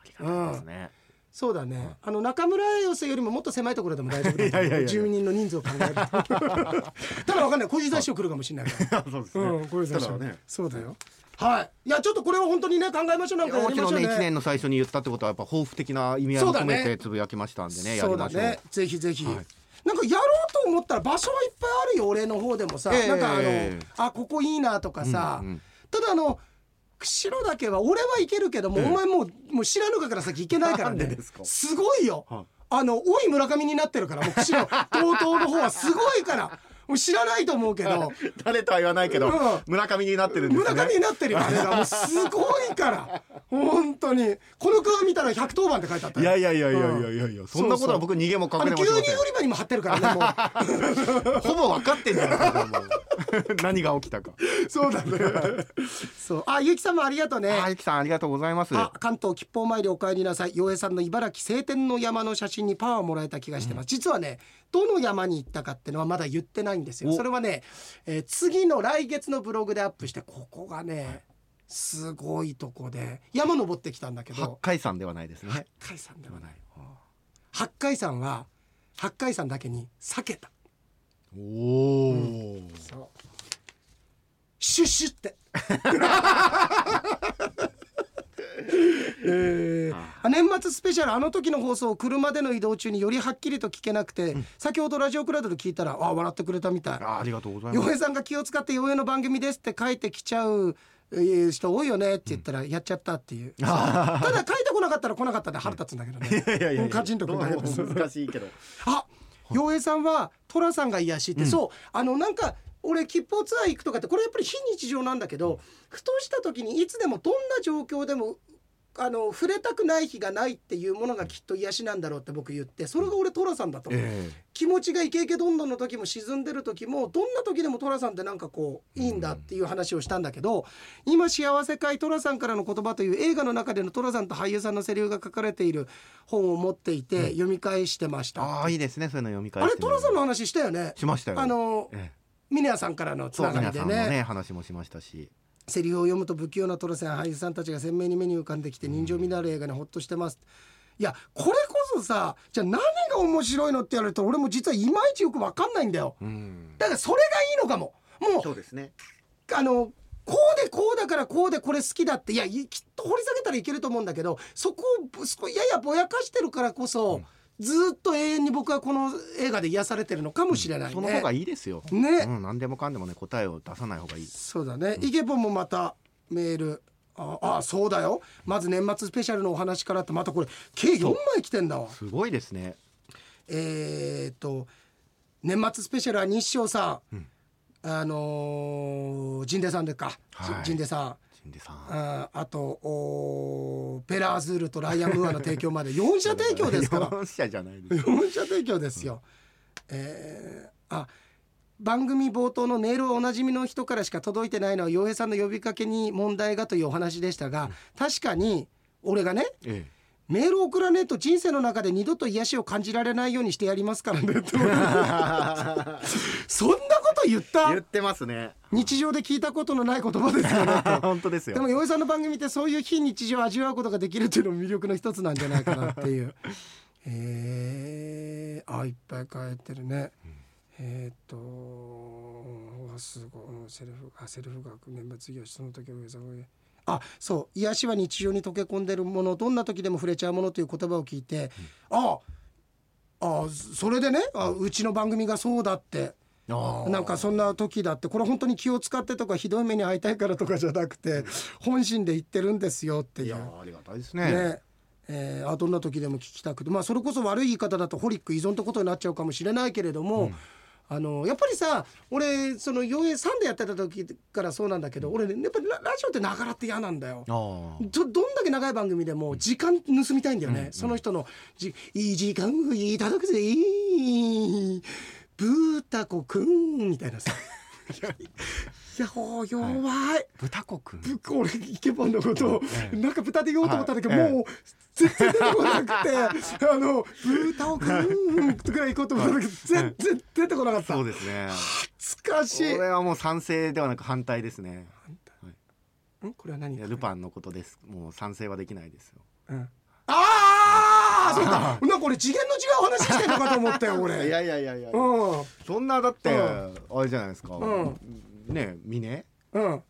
ありがたいですねそうだね、あの中村寄せよりももっと狭いところでも大丈夫だ *laughs* い住人の人数を考えると。*laughs* ただわかんない。小遊三師匠来るかもしれないから。そうですうん、小遊三師ね。そうだよ。はい。いやちょっとこれは本当にね考えましょう。なんかやりましょうね。1年の最初に言ったってことはやっぱ抱負的な意味合いを込めてつぶやきましたんでねやそうだりましょう。ねぜひぜひ、はい。なんかやろうと思ったら場所はいっぱいあるよ俺の方でもさ、ええなんかあのあここいいなとかさ、うんうんただあの釧路だけは俺は行けるけども、ええ。お前もうもう知らぬかから先行けないからね。すか？ごいよ、はい。あのおい村上になってるからもう釧路 TOTO の方はすごいから知らないと思うけど。*laughs* 誰とは言わないけどうん。村上になってるんですね。村上になってるよあれがもうすごいから。本当に。この顔見たら110番って書いてあったよ。いやいやいやいやいやいやいやそんなことは僕逃げも隠れもしません乳売り場にも貼ってるからねもう。*laughs* ほぼ分かってんじゃないか *laughs* 何が起きたか。そうだね。そう、あ、ゆきさんもありがとうね。あゆきさんありがとうございます。あ、関東吉報参りお帰りなさい。洋平さんの茨城晴天の山の写真にパワーをもらえた気がしてます。実はね、どの山に行ったかっていうのはまだ言ってないんですよ。お。それはね、えー次の来月のブログでアップして、ここがね。すごいとこで山登ってきたんだけ八ど海山ではないですね。八海山ではない。八海山は八海山だけに避けた。おおそう。シュッシュって。*laughs* えー。あ。年末スペシャルあの時の放送を車での移動中によりはっきりと聞けなくて、先ほどラジオクラウドで聞いたらあ笑ってくれたみたい。あありがとうございます。洋平さんが気を使って洋平の番組ですって書いてきちゃうえー人多いよねって言ったらやっちゃったっていう、そうただ書いてこなかったら来なかったで腹立つんだけどね。うんカチンとくだけ難しいけど。あ洋平さんは寅さんが癒しって、そうあのなんか俺吉報ツアー行くとかってこれやっぱり非日常なんだけどふとした時にいつでもどんな状況でもあの触れたくない日がないっていうものがきっと癒しなんだろうって僕言ってそれが俺寅さんだとえ気持ちがイケイケどんどんの時も沈んでる時もどんな時でも寅さんってなんかこういいんだっていう話をしたんだけど今「幸せ会寅さんからの言葉」という映画の中での寅さんと俳優さんのセリフが書かれている本を持っていて読み返してました。ああいいですね。そういうの読み返あれ寅さんの話したよね。しましたよあのええミネヤさんからのつそうながりでねね話もしましたしセリフを読むと不器用な寅さんや俳優さんたちが鮮明に目に浮かんできて人情味のある映画にほっとしてます。いやこれこそさじゃあ何が面白いのって言われると俺も実はいまいちよく分かんないんだよ。うんだからそれがいいのかも。もううですねあのこうでこうだからこうでこれ好きだっていやいきっと掘り下げたらいけると思うんだけどそこをぶそこややぼやかしてるからこそ、ずっと永遠に僕はこの映画で癒されてるのかもしれないね。その方がいいですよ。ね、うん、何でもかんでもね答えを出さない方がいい。そうだね、イケポンもまたメールああそうだよまず年末スペシャルのお話からってまたこれ計4枚来てんだわすごいですね。えー、っと年末スペシャルは日照さん、あのー、ジンデさんでか、はいジンデさん新出さん。ああとペラーズールとライアン・ムーアの提供まで。4社提供ですから。*laughs* 四社じゃないです。4社提供ですよ。えーあ番組冒頭のメールはおなじみの人からしか届いてないのは洋平さんの呼びかけに問題がというお話でしたが、確かに俺がねえメールを送らねえと人生の中で二度と癒しを感じられないようにしてやりますからね。*laughs* そんなこと言った？言ってますね。日常で聞いたことのない言葉ですよねと *laughs* 本当ですよ。でも洋平さんの番組ってそういう非日常を味わうことができるっていうのも魅力の一つなんじゃないかなっていう。*laughs* えー、あいっぱい書いてるね。えーっとわすごいセルフあセルフ学年末業その時上さんがあそう癒しは日常に溶け込んでるものどんな時でも触れちゃうものという言葉を聞いて、ああそれでねあうちの番組がそうだってなんかそんな時だってこれ本当に気を使ってとかひどい目に遭いたいからとかじゃなくて本心で言ってるんですよっていう。いや。ありがたいですね。ね。えーあどんな時でも聞きたくて。まあそれこそ悪い言い方だとホリック依存ってことになっちゃうかもしれないけれども、あのやっぱりさ俺その洋平さんでやってた時からそうなんだけど、俺ねやっぱりララジオってながらって嫌なんだよ。どどんだけ長い番組でも時間盗みたいんだよね、その人のじ「いい時間をいただくぜブータコくん」みたいなさ。いやほう弱い、豚子くん？ぶ俺イケボンのことをええ。なんか豚で言おうと思ったんだけど、はい。もう全然出てこなくてあの「豚をくん」とか行こうと思ったんだけど全然出てこなかった。そうですね。懐かしい。これはもう賛成ではなく反対ですね。ん？これは何？ルパンのことです。もう賛成はできないですよ。うん。ああそうか。なんか俺次元の違う話してんのかと思ったよ俺。*laughs* いやいやいやいや。うん。そんなだってうあれじゃないですか。うん。ね峰うん。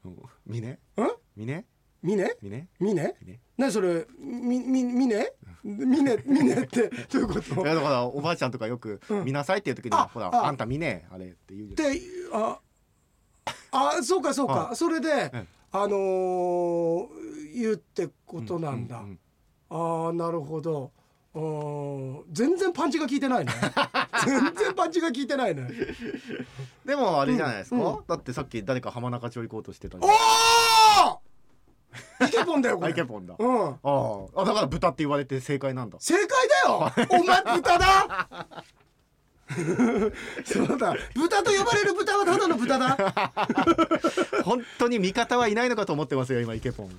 峰うん？峰みね峰みね峰。何それみみみねみねみねってどういうこと？いやだからおばあちゃんとかよくうん。見なさいっていう時にあほらあ。あんた見ねえあれって言うじゃん。でああそうかそうか、はそれで、えあのー言うってことなんだ、ううああなるほどうん。全然パンチが効いてないね。*laughs* 全然パンチが効いてないね。でもあれじゃないですか、うん。だってさっき誰か浜中町行こうとしてたじおおイケポンだよこアれイケポンだ、うん。あああだから豚って言われて正解なんだ。正解だよ！お前豚だ *laughs* そうだ。豚と呼ばれる豚はただの豚だ。*laughs* 本当に味方はいないのかと思ってますよ今イケポン。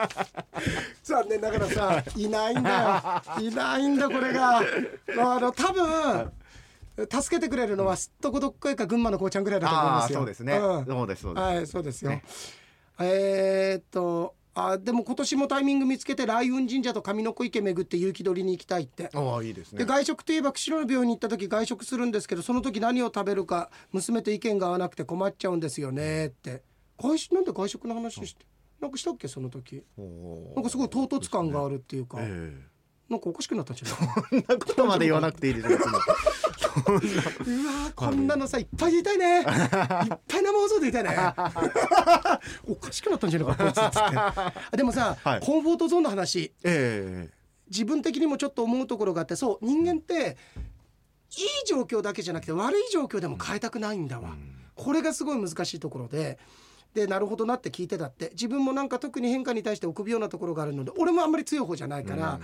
*laughs* 残念ながらさいないんだよ。いないんだこれが。あの多分助けてくれるのはすっとこどっこいか群馬のこうちゃんぐらいだと思いますよ。そうですね、うん。そうですそうです、はいそうですよ、ね。えーっとあでも今年もタイミング見つけて雷雲神社と上の子池巡って勇気取りに行きたいって。ああいいですね。で外食といえば釧路の病院に行った時外食するんですけどその時何を食べるか娘と意見が合わなくて困っちゃうんですよねって。外食なんで外食の話してなんかしたっけその時。なんかすごい唐突感があるっていうか、えなんかおかしくなったんじゃないえそんなことまで言わなくていいですようわーこんなのさいっぱい言いたいね。いっぱい生放送で言いたいね。おかしくなったんじゃないかこいつっつって。あでもさ、はい。コンフォートゾーンの話。え自分的にもちょっと思うところがあってそう人間っていい状況だけじゃなくて悪い状況でも変えたくないんだわ、これがすごい難しいところで。でなるほどなって聞いてたって。自分もなんか特に変化に対して臆病なところがあるので俺もあんまり強い方じゃないから、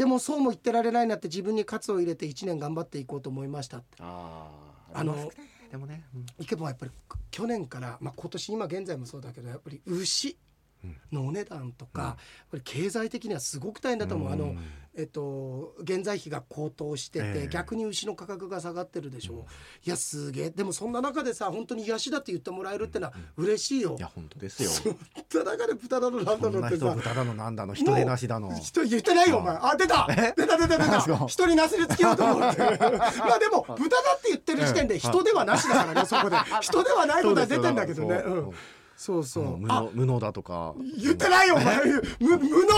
でもそうも言ってられないなって自分に喝を入れて1年頑張っていこうと思いましたって。あああのでもね、うん。イケボンはやっぱり去年から、まあ、今年今現在もそうだけどやっぱり牛のお値段とか、やっぱり経済的にはすごく大変だと思う、あのうんえっと原材費が高騰してて、ええ。逆に牛の価格が下がってるでしょ、いやすげえ。でもそんな中でさ本当に癒しだって言ってもらえるってのは嬉しいよ。い、や本当ですよ。そんな中で豚だのなんだのってさ。人豚だのなんだの人手なしだの。人言ってないよお前。あ出た。出た出た出た。人になすりつけようと思って。*laughs* まあでも豚だって言ってる時点で人ではなしだからねそこで。人ではないことは出てんだけどね。そううん。そう。そう、う。ん無あ。能無能だとか。言ってないよお前。無無能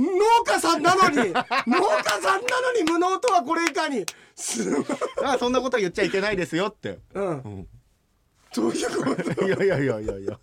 農家さんなのに。農家さんなのに無能とはこれいかに。すごいあそんなことは言っちゃいけないですよって、うん。うん、どういうこと？いやいやいやいやいや。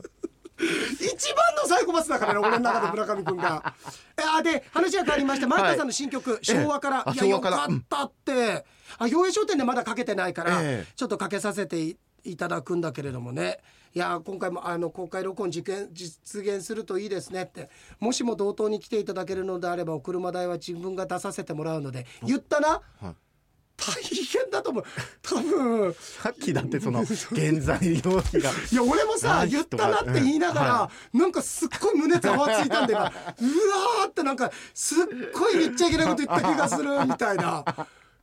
一番のサイコパスだからね俺の中で村上君が。えあで話が変わりまして前川さんの新曲、昭和から、あいやよから。かったって、あ表映商店でまだかけてないから、ええ。ちょっとかけさせていいただくんだけれどもねいや今回もあの公開録音実現実現するといいですねってもしも同等に来ていただけるのであればお車代は自分が出させてもらうので言ったな、はい。大変だと思う。*laughs* 多分。さっきだってその原材料費が。*laughs* いや俺もさ言ったなって言いながら、はなんかすっごい胸ざわついたんで今うわーってなんかすっごい言っちゃいけないこと言った気がするみたいな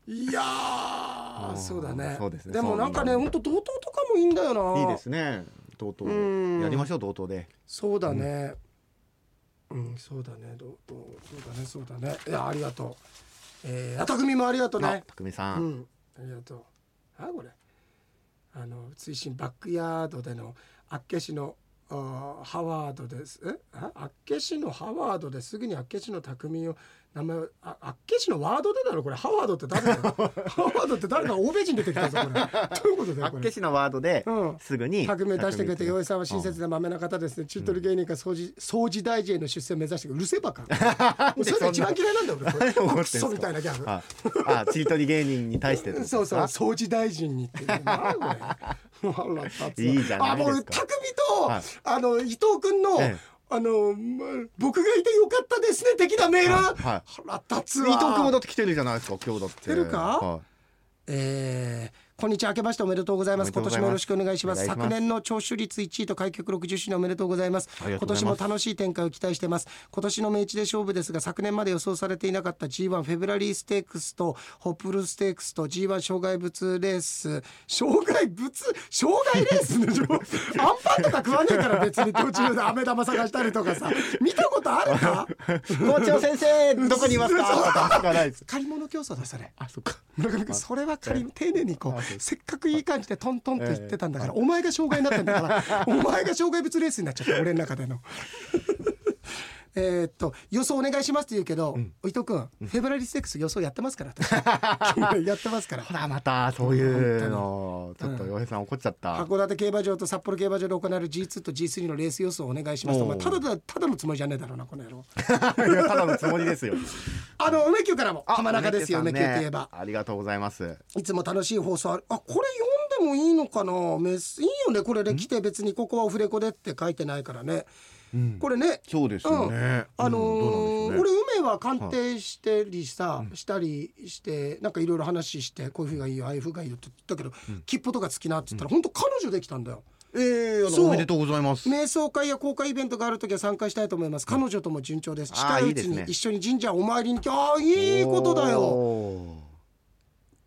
いやーそうだね。そうですね。でもなんかねそうほんと同等とかもいいんだよな。いいですね。同等うん。やりましょう同等で。そうだね。うん、そうだね。どどそうだねそうだね。いやありがとう。えー、あたくみもありがとうあね匠さ、うん。ん、ありがとう。あ、これ。あの、追伸バックヤードでの。あっけしの。あハワードです。え、あ、あっけしのハワードですぐにあっけしの匠を。名前を、あ、あっけしのワードでだろこれ、ハワードって誰だよ。*laughs* ハワードって誰か欧米人出てきたぞ、これ。どういうことだよ、これあっけ。しのワードでうんすぐに匠を出してくれて、匠洋井さんは親切でまめな方ですね。中取り芸人か掃除、掃除大臣への出世を目指して。うるせえばか。*laughs* もうそれが一番嫌いなんだよ、俺 *laughs* これ。クソみたいなギャグ。ああちりとり芸人に対してそうそう掃除大臣にって何これいいじゃないですかあもう匠と、はいあの伊藤君の、ええあの、ま僕がいてよかったですね的なメール、はい腹立つわ。伊藤君もだって来てるじゃないですか今日だって。来てるか？はえーこんにちは。明けましておめでとうございます。今年もよろしくお願いします。昨年の聴取率1位と開局60周年おめでとうございます。今年も楽しい展開を期待しています。今年の明治で勝負ですが昨年まで予想されていなかった G1 フェブラリーステークスとホップルステークスと G1 障害物レース。障害物？障害レースの *laughs* アンパンとか食わねえから別に途中で飴玉探したりとかさ。見たことあるか？*laughs* 校長先生 *laughs* どこにいますか？借り物競争だそれ。あそっか。村上君それは仮に丁寧にこあそううせっかくいい感じでトントンと言ってたんだからお前が障害になってんだからお前が障害物レースになっちゃった俺の中での。えーっと予想お願いしますって言うけど、伊藤君、フェブラリーステークス予想やってますから。私 *laughs* やってますから。ほらまたそういうのちょっと洋平さん怒っちゃった。函館競馬場と札幌競馬場で行われる G2 と G3 のレース予想をお願いしますと、まあ、ただだただのつもりじゃねえだろうなこの野郎。いやただのつもりですよ。*laughs* あの梅宮からも浜中ですよ梅梅宮といえば。ありがとうございます。いつも楽しい放送あこれ読んでもいいのかな？メスいいよねこれで来て別にここはオフレコでって書いてないからねこれね。そうですよね。あの俺梅は鑑定してりさ、したりしてなんかいろいろ話してこういうふうがいいよああいうふうがいいよって言ったけど、切符とか好きなって言ったら、本当彼女できたんだよ。ええおめでとうございます。瞑想会や公開イベントがある時は参加したいと思います。彼女とも順調です。近いうちに一緒に神社お参りに来ああいいことだよ。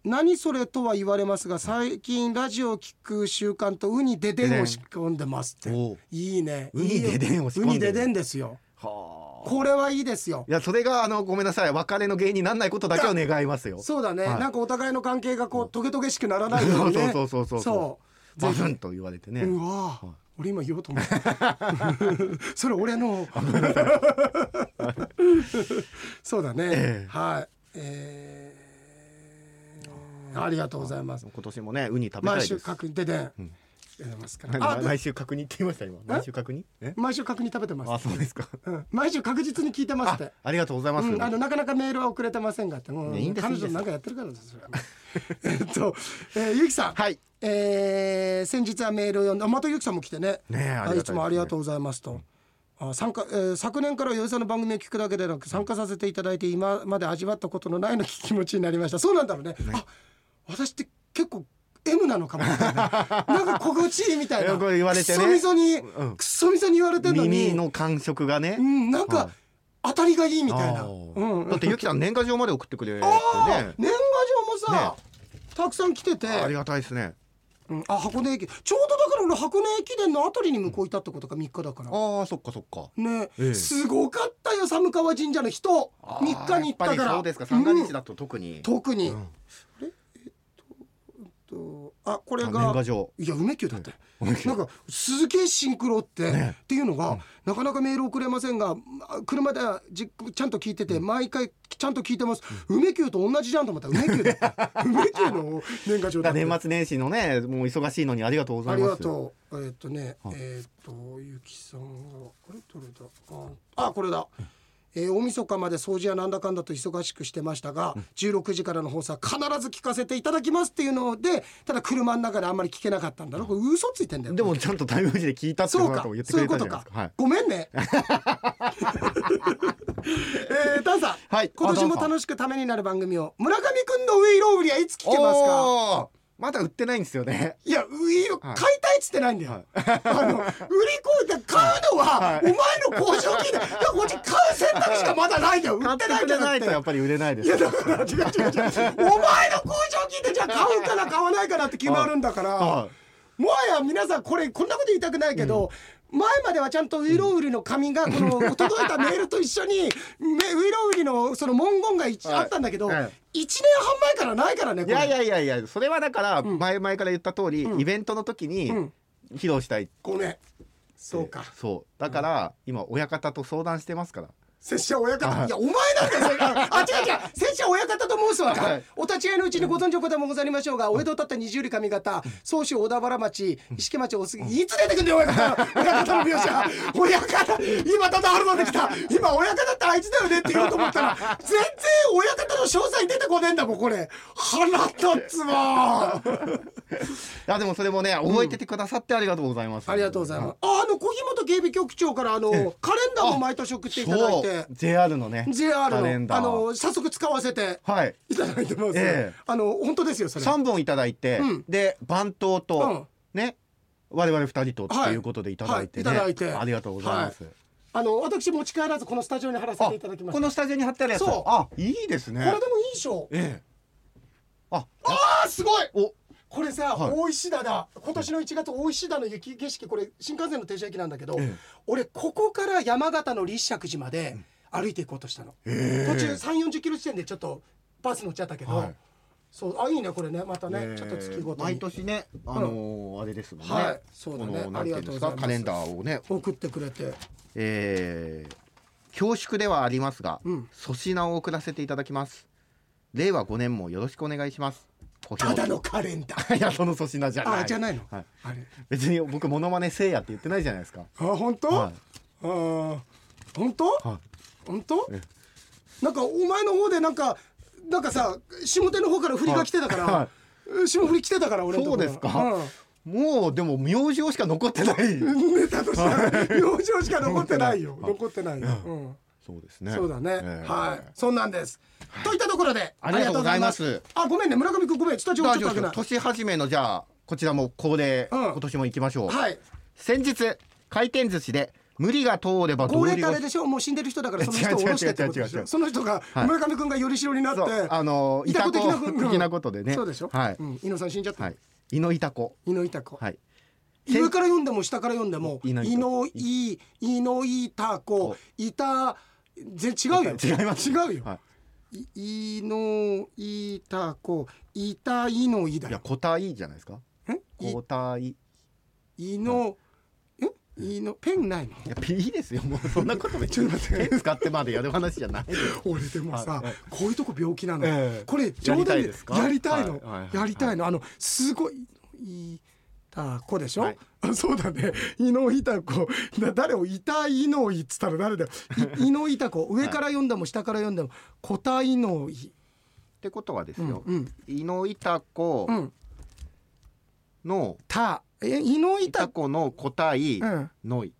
お何それとは言われますが最近ラジオを聞く習慣とウニデデンを仕込んでますって。いいね。ウニデデンを仕込んでる。ウニデデンですよ。ーはあ。これはいいですよ。いやそれがあのごめんなさい。別れの原因にならないことだけを願いますよ。そうだね、はい。なんかお互いの関係がこうトゲトゲしくならないようにね。そうそうそうそうそう。バフンと言われてね。うわ。ー俺今言おうと思った。*laughs* それ俺の。*laughs* そうだね、ええ。はい。えーありがとうございます。今年もねウニ食べたい毎週確認ででん、ん毎週確認って言いました今。毎週確認え？毎週確認食べてます。あそうですか。うん、毎週確実に聞いてますっあてありがとうございます。うん、あのなかなかメールは遅れてませんがって、彼女なんかやってるからですそれは。*laughs* えっと、えー、ゆきさん、はい。えー先日はメールを読んだ。またゆきさんも来てね。ねいつもありがとうございますと。あ参加、えー昨年からよさんの番組を聞くだけでなく参加させていただいて今まで味わったことのないの気持ちになりました。そうなんだろうね。あ私って結構 M なのかもみたいな。なんか心地いいみたいな。言われてね。くっそみそに、うん。くっそみそに言われてんのに。耳の感触がね。うん、なんか、はい当たりがいいみたいな。あうーん、だってゆきさん年賀状まで送ってくれてね。年賀状もさ、たくさん来てて、ありがたいですね。うん、あ箱根駅。ちょうどだから俺箱根駅伝のあたりに向こういたってことか3日だから。ああそっかそっか。ね、ええ。すごかったよ寒川神社の人。あー3日に行ったから。やっぱりそうですか。三が日うんだと特に。特に、うん。あれえっととあこれ年が賀状。いや梅宮だって。*laughs* なんかすげえシンクロって、っていうのが、なかなかメール送れませんがあ車ではじちゃんと聞いてて、毎回ちゃんと聞いてます、梅宮と同じじゃんと思った。ら梅宮だ *laughs* 梅宮の年賀状だ年末年始のねもう忙しいのにありがとうござありいます。がとう。えーっとね、はい。えーっとゆきさんがあれどれだ？ああこれだ、えー大晦日まで掃除やなんだかんだと忙しくしてましたが、16時からの放送は必ず聞かせていただきますっていうのでただ車の中であんまり聞けなかったんだろこれ嘘ついてんだよ。でもちゃんとタイムフジで聞いたってそうかこと言ってくれそういうことかたじゃないですか。はい。ごめんね。*laughs* えー、ダンさん、はい。今年も楽しくためになる番組を村上くんのウイロウリはいつ聞けますか？まだ売ってないんですよね。いやウイロ、はい。買いたいっつってないんだよ、あの売り込んで買うのは、はい。お前の交渉金でだからこっち買う選択肢がまだないん *laughs* だよ売ってないんじゃないとやっぱり売れないです。いやだから違う違う違う。お前の交渉金でじゃあ買うかな買わないかなって決まるんだから、はもはや皆さんこれこんなこと言いたくないけど、前まではちゃんとウイロウリの紙がこの届いたメールと一緒に *laughs* めウイロウリのその文言が一はいあったんだけど、はい。1年半前からないからねいやいやいやいやそれはだから前々から言った通り、うん。イベントの時にうん。披露したいって。ごめん。そうか。そう。だから今親方と相談してますから拙者親方、はい。い、やお前なんだよああ違う違う。*laughs* 拙者親方と申すわ。か、はい。お立ち会いのうちにご存知のこともござりましょうが、お江戸を立った二十里上方総州小田原町石木町お杉いつ出てくんだよ親方。親方の描写。親方今だんだん春まで来た。今親方ってあいつだよねって言おうと思ったら全然親方の詳細出てこねえんだもんこれ。腹立つわ。*laughs* いやでもそれもね覚えててくださってありがとうございます、ありがとうございます。ああの小木本警備局長からあのカレンダーも毎年送っていただいて。JR のね JR カレンダー。のあの早速使わせてはい。いただいてます、ええ。あの本当ですよそれ。3本いただいて、うん。で番頭と、ね我々二人とっていうことでいただいてね、はい。はい。いただいて。ありがとうございます、あの私持ち帰らずこのスタジオに貼らせあていただきました。このスタジオに貼ってあるやつ。そう。あいいですね。これでもいいでしょ。ええ。ああーすごい。お。これさ、はい。大石田だ。今年の1月大石田の雪景色これ新幹線の停車駅なんだけど、ええ。俺ここから山形の立石寺まで歩いていこうとしたの、え途中3 4 0キロ地点でちょっとバス乗っちゃったけど、はいそうあいいねこれねまたね、ええ。ちょっと月ごとに。毎年ねあのーあれですもんね、はいそうだね。このなんていうんです。かありがとうございますカレンダーをね。送ってくれて。えー恐縮ではありますが、うん。粗品を送らせていただきます。令和5年もよろしくお願いします。小ただのカレンダー。*laughs* いやその粗品じゃない。あじゃないの、はい、あれ。別に僕モノマネせいやって言ってないじゃないですか。あ本当、はい。あー本当、は本当？え。なんかお前の方でなんかなんかさ下手の方から振りが来てたから、は霜降り来てたから俺のところ。そうですか？もうでも名字しか残ってない。うん、ネタとしては表情しか残ってないよ。はい。残ってないよ、うん。そうですね。そうだね、えーはい。そんなんです、といったところでありがとうございます。あごめんね。村上君ごめん。スタジオちょっ大丈夫と開けないです年始めのじゃあこちらも恒例、うん。今年も行きましょう、はい。先日回転寿司で無理が通れば高齢道理をってあれでしょもう死んでる人だからその人を下ろしてってことでしょ。その人がはい。村上君がよりしろになって、あのいたこ的なこ的なことでねそうでしょ、はい、うん、井野さん死んじゃった、はい。井のいたこ。井野いた子、はい。上から読んでも下から読んでも「いのい」「いのいたこ」「いた」ぜ違うよ。違います。違うよ。はい「いのいたこ」「いたいのい」だいやよ個体じゃないですか。え？い個体い。いのえいの？ペンないの？やいいですよ。もうそんなことめ *laughs* っちゃペン使ってまでやる話じゃない。俺でもさこういうとこ病気なの。ええ。これ冗談でやりたいですか？やりたいの？はいはいはい。やりたいの？あのすごいいたこでしょ、はいあそうだね伊能いた子だ誰をいたいのいっつったら誰だよい伊能いた子上から読んでも下から読んでもこたいのいってことはですよ、うん井のいたこうんの、たえ伊能いいたたこの個体うん。のい。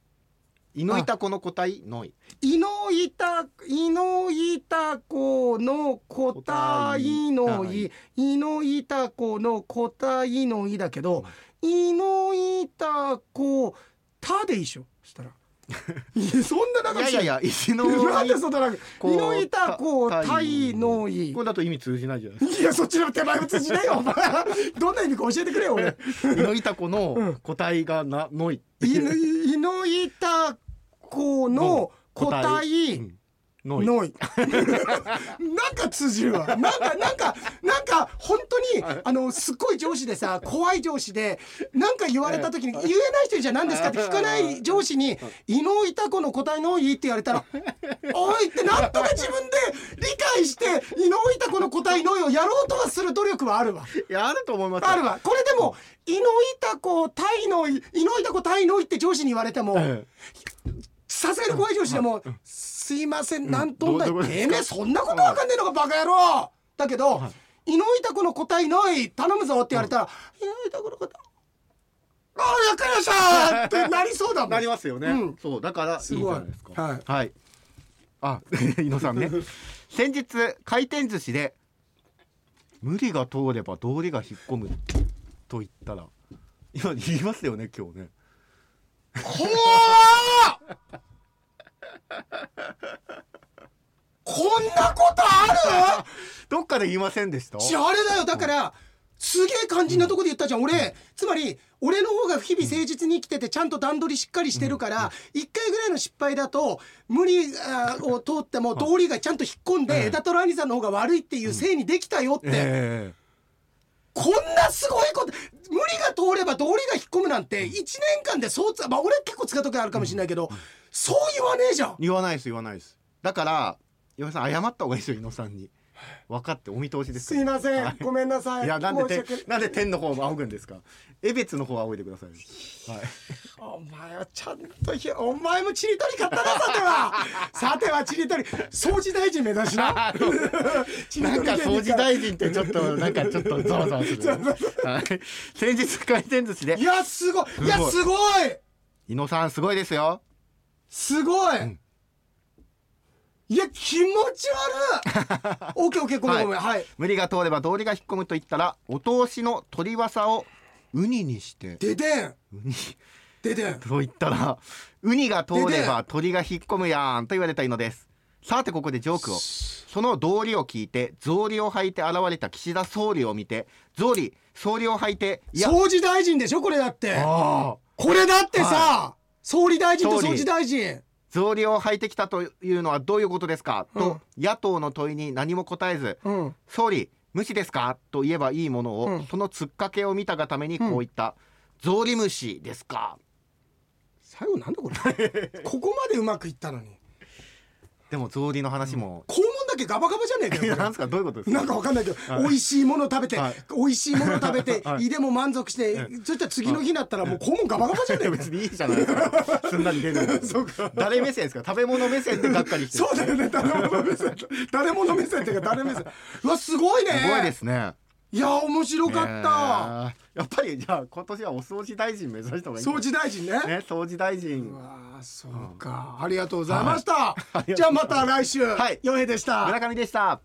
井のいたこの個体のい。伊能いた伊能いた子のこたいのい。伊能いた子のこたいのいだけど伊能いた子たでいいでしょ？そしたら *laughs* そんな長くい。やいや石のなんでそんな長く。こう伊能いた子たたいのいこれだと意味通じないじゃないいやそっちの手前も通じないよお前。*laughs* どんな意味か教えてくれよ俺。か井のいたこうん。の個体がなのい伊能いた子の個体。うんノイ。なんか通じるわ。なんかなんかなんか本当にあのすっごい上司でさ怖い上司でなんか言われた時に言えない人じゃ何ですかって聞かない上司に「伊能板子の答えノイ」って言われたら「おい!」ってなんとか自分で理解して伊能板子の答えノイをやろうとはする努力はあるわ。いやあると思いますよ。あるわ。これでも「伊能板子対ノイ」「伊能板子対ノイ」って上司に言われてもえさすがに怖い上司でも「すいませんなんとんだい。てめえそんなことわかんねえのかバカ野郎!」だけど「伊能板子の答えない？頼むぞ」って言われたら「伊能板子の答えああわかりました!」ってなりそうだもん。なりますよね、うん。そうだからいいじすごいゃないですか。はい。はい。あ *laughs* 伊野さんね。先日回転寿司で無理が通れば道理が引っ込むと言ったら今言いますよね今日ね。怖っこんなことある？*laughs* どっかで言いませんでした？ああれだよ。だからすげえ肝心なとこで言ったじゃん。俺つまり俺の方が日々誠実に生きててちゃんと段取りしっかりしてるから一回ぐらいの失敗だと無理を通っても道理がちゃんと引っ込んええで枝とラニさんの方が悪いっていうせいにできたよって。えこんなすごいこと無理が通れば道理が引っ込むなんて1年間でそうつまあ俺結構使う時あるかもしれないけどそう言わねえじゃん。え言わないです言わないです。だから岩井さん謝った方がいいですよ伊野さんに。分かってお見通しですすいませんごめんなさい。いやなんでなんで天の方を仰ぐんですか？江別の方を仰いでくださいはい。お前はちゃんとひお前もちりとり買ったなさては。*laughs* さてはちりとり。掃除大臣目指しな。*laughs* なんか掃除大臣ってちょっとなんかちょっとざわざわする、*laughs* はい、先日回転寿司で。いやすごい。いやすごい。伊野さんすごいですよ。すごい、んいや気持ち悪い。*laughs* オッケーオッケーごめんごめんはい、無理が通れば道理が引っ込むと言ったらお通しの取りわさをウニにして。ででん。ウニ。ででん。と言ったらウニが通れば鳥が引っ込むやんと言われたいのです。さてここでジョークを。その道理を聞いて草履を履いて現れた岸田総理を見て草履草履を履いていや。掃除大臣でしょこれだって。あこれだってさ、は総理大臣と総理。掃除大臣草履を履いてきたというのはどういうことですか、と野党の問いに何も答えずうん。総理無視ですか？と言えばいいものを、うん。そのつっかけを見たがためにこう言った、草履虫ですか？最後なんだこれ。*laughs* ここまでうまくいったのに。でも草履の話も、けガバガバじゃねえかよなんですか？どういうことですか？なんかわかんないけど、美味しいもの食べて、はい。美味しいもの食べて、*laughs* はい。胃でも満足して、そしたら次の日になったらもう肛門ガバガバじゃねえか別にいいじゃないですか。すんなり出るの *laughs* 誰目線ですか？食べ物目線でがっかりしてる。そうだよね。誰物目線誰物目線っていうか誰目線。うわすごいね。すごいですねいや面白かった、やっぱりじゃあ今年はお掃除大臣目指した方がいい掃除大臣ね。ね掃除大臣。うわそうか、ありがとうございました、い。じゃあまた来週、はい。よへでした。村上でした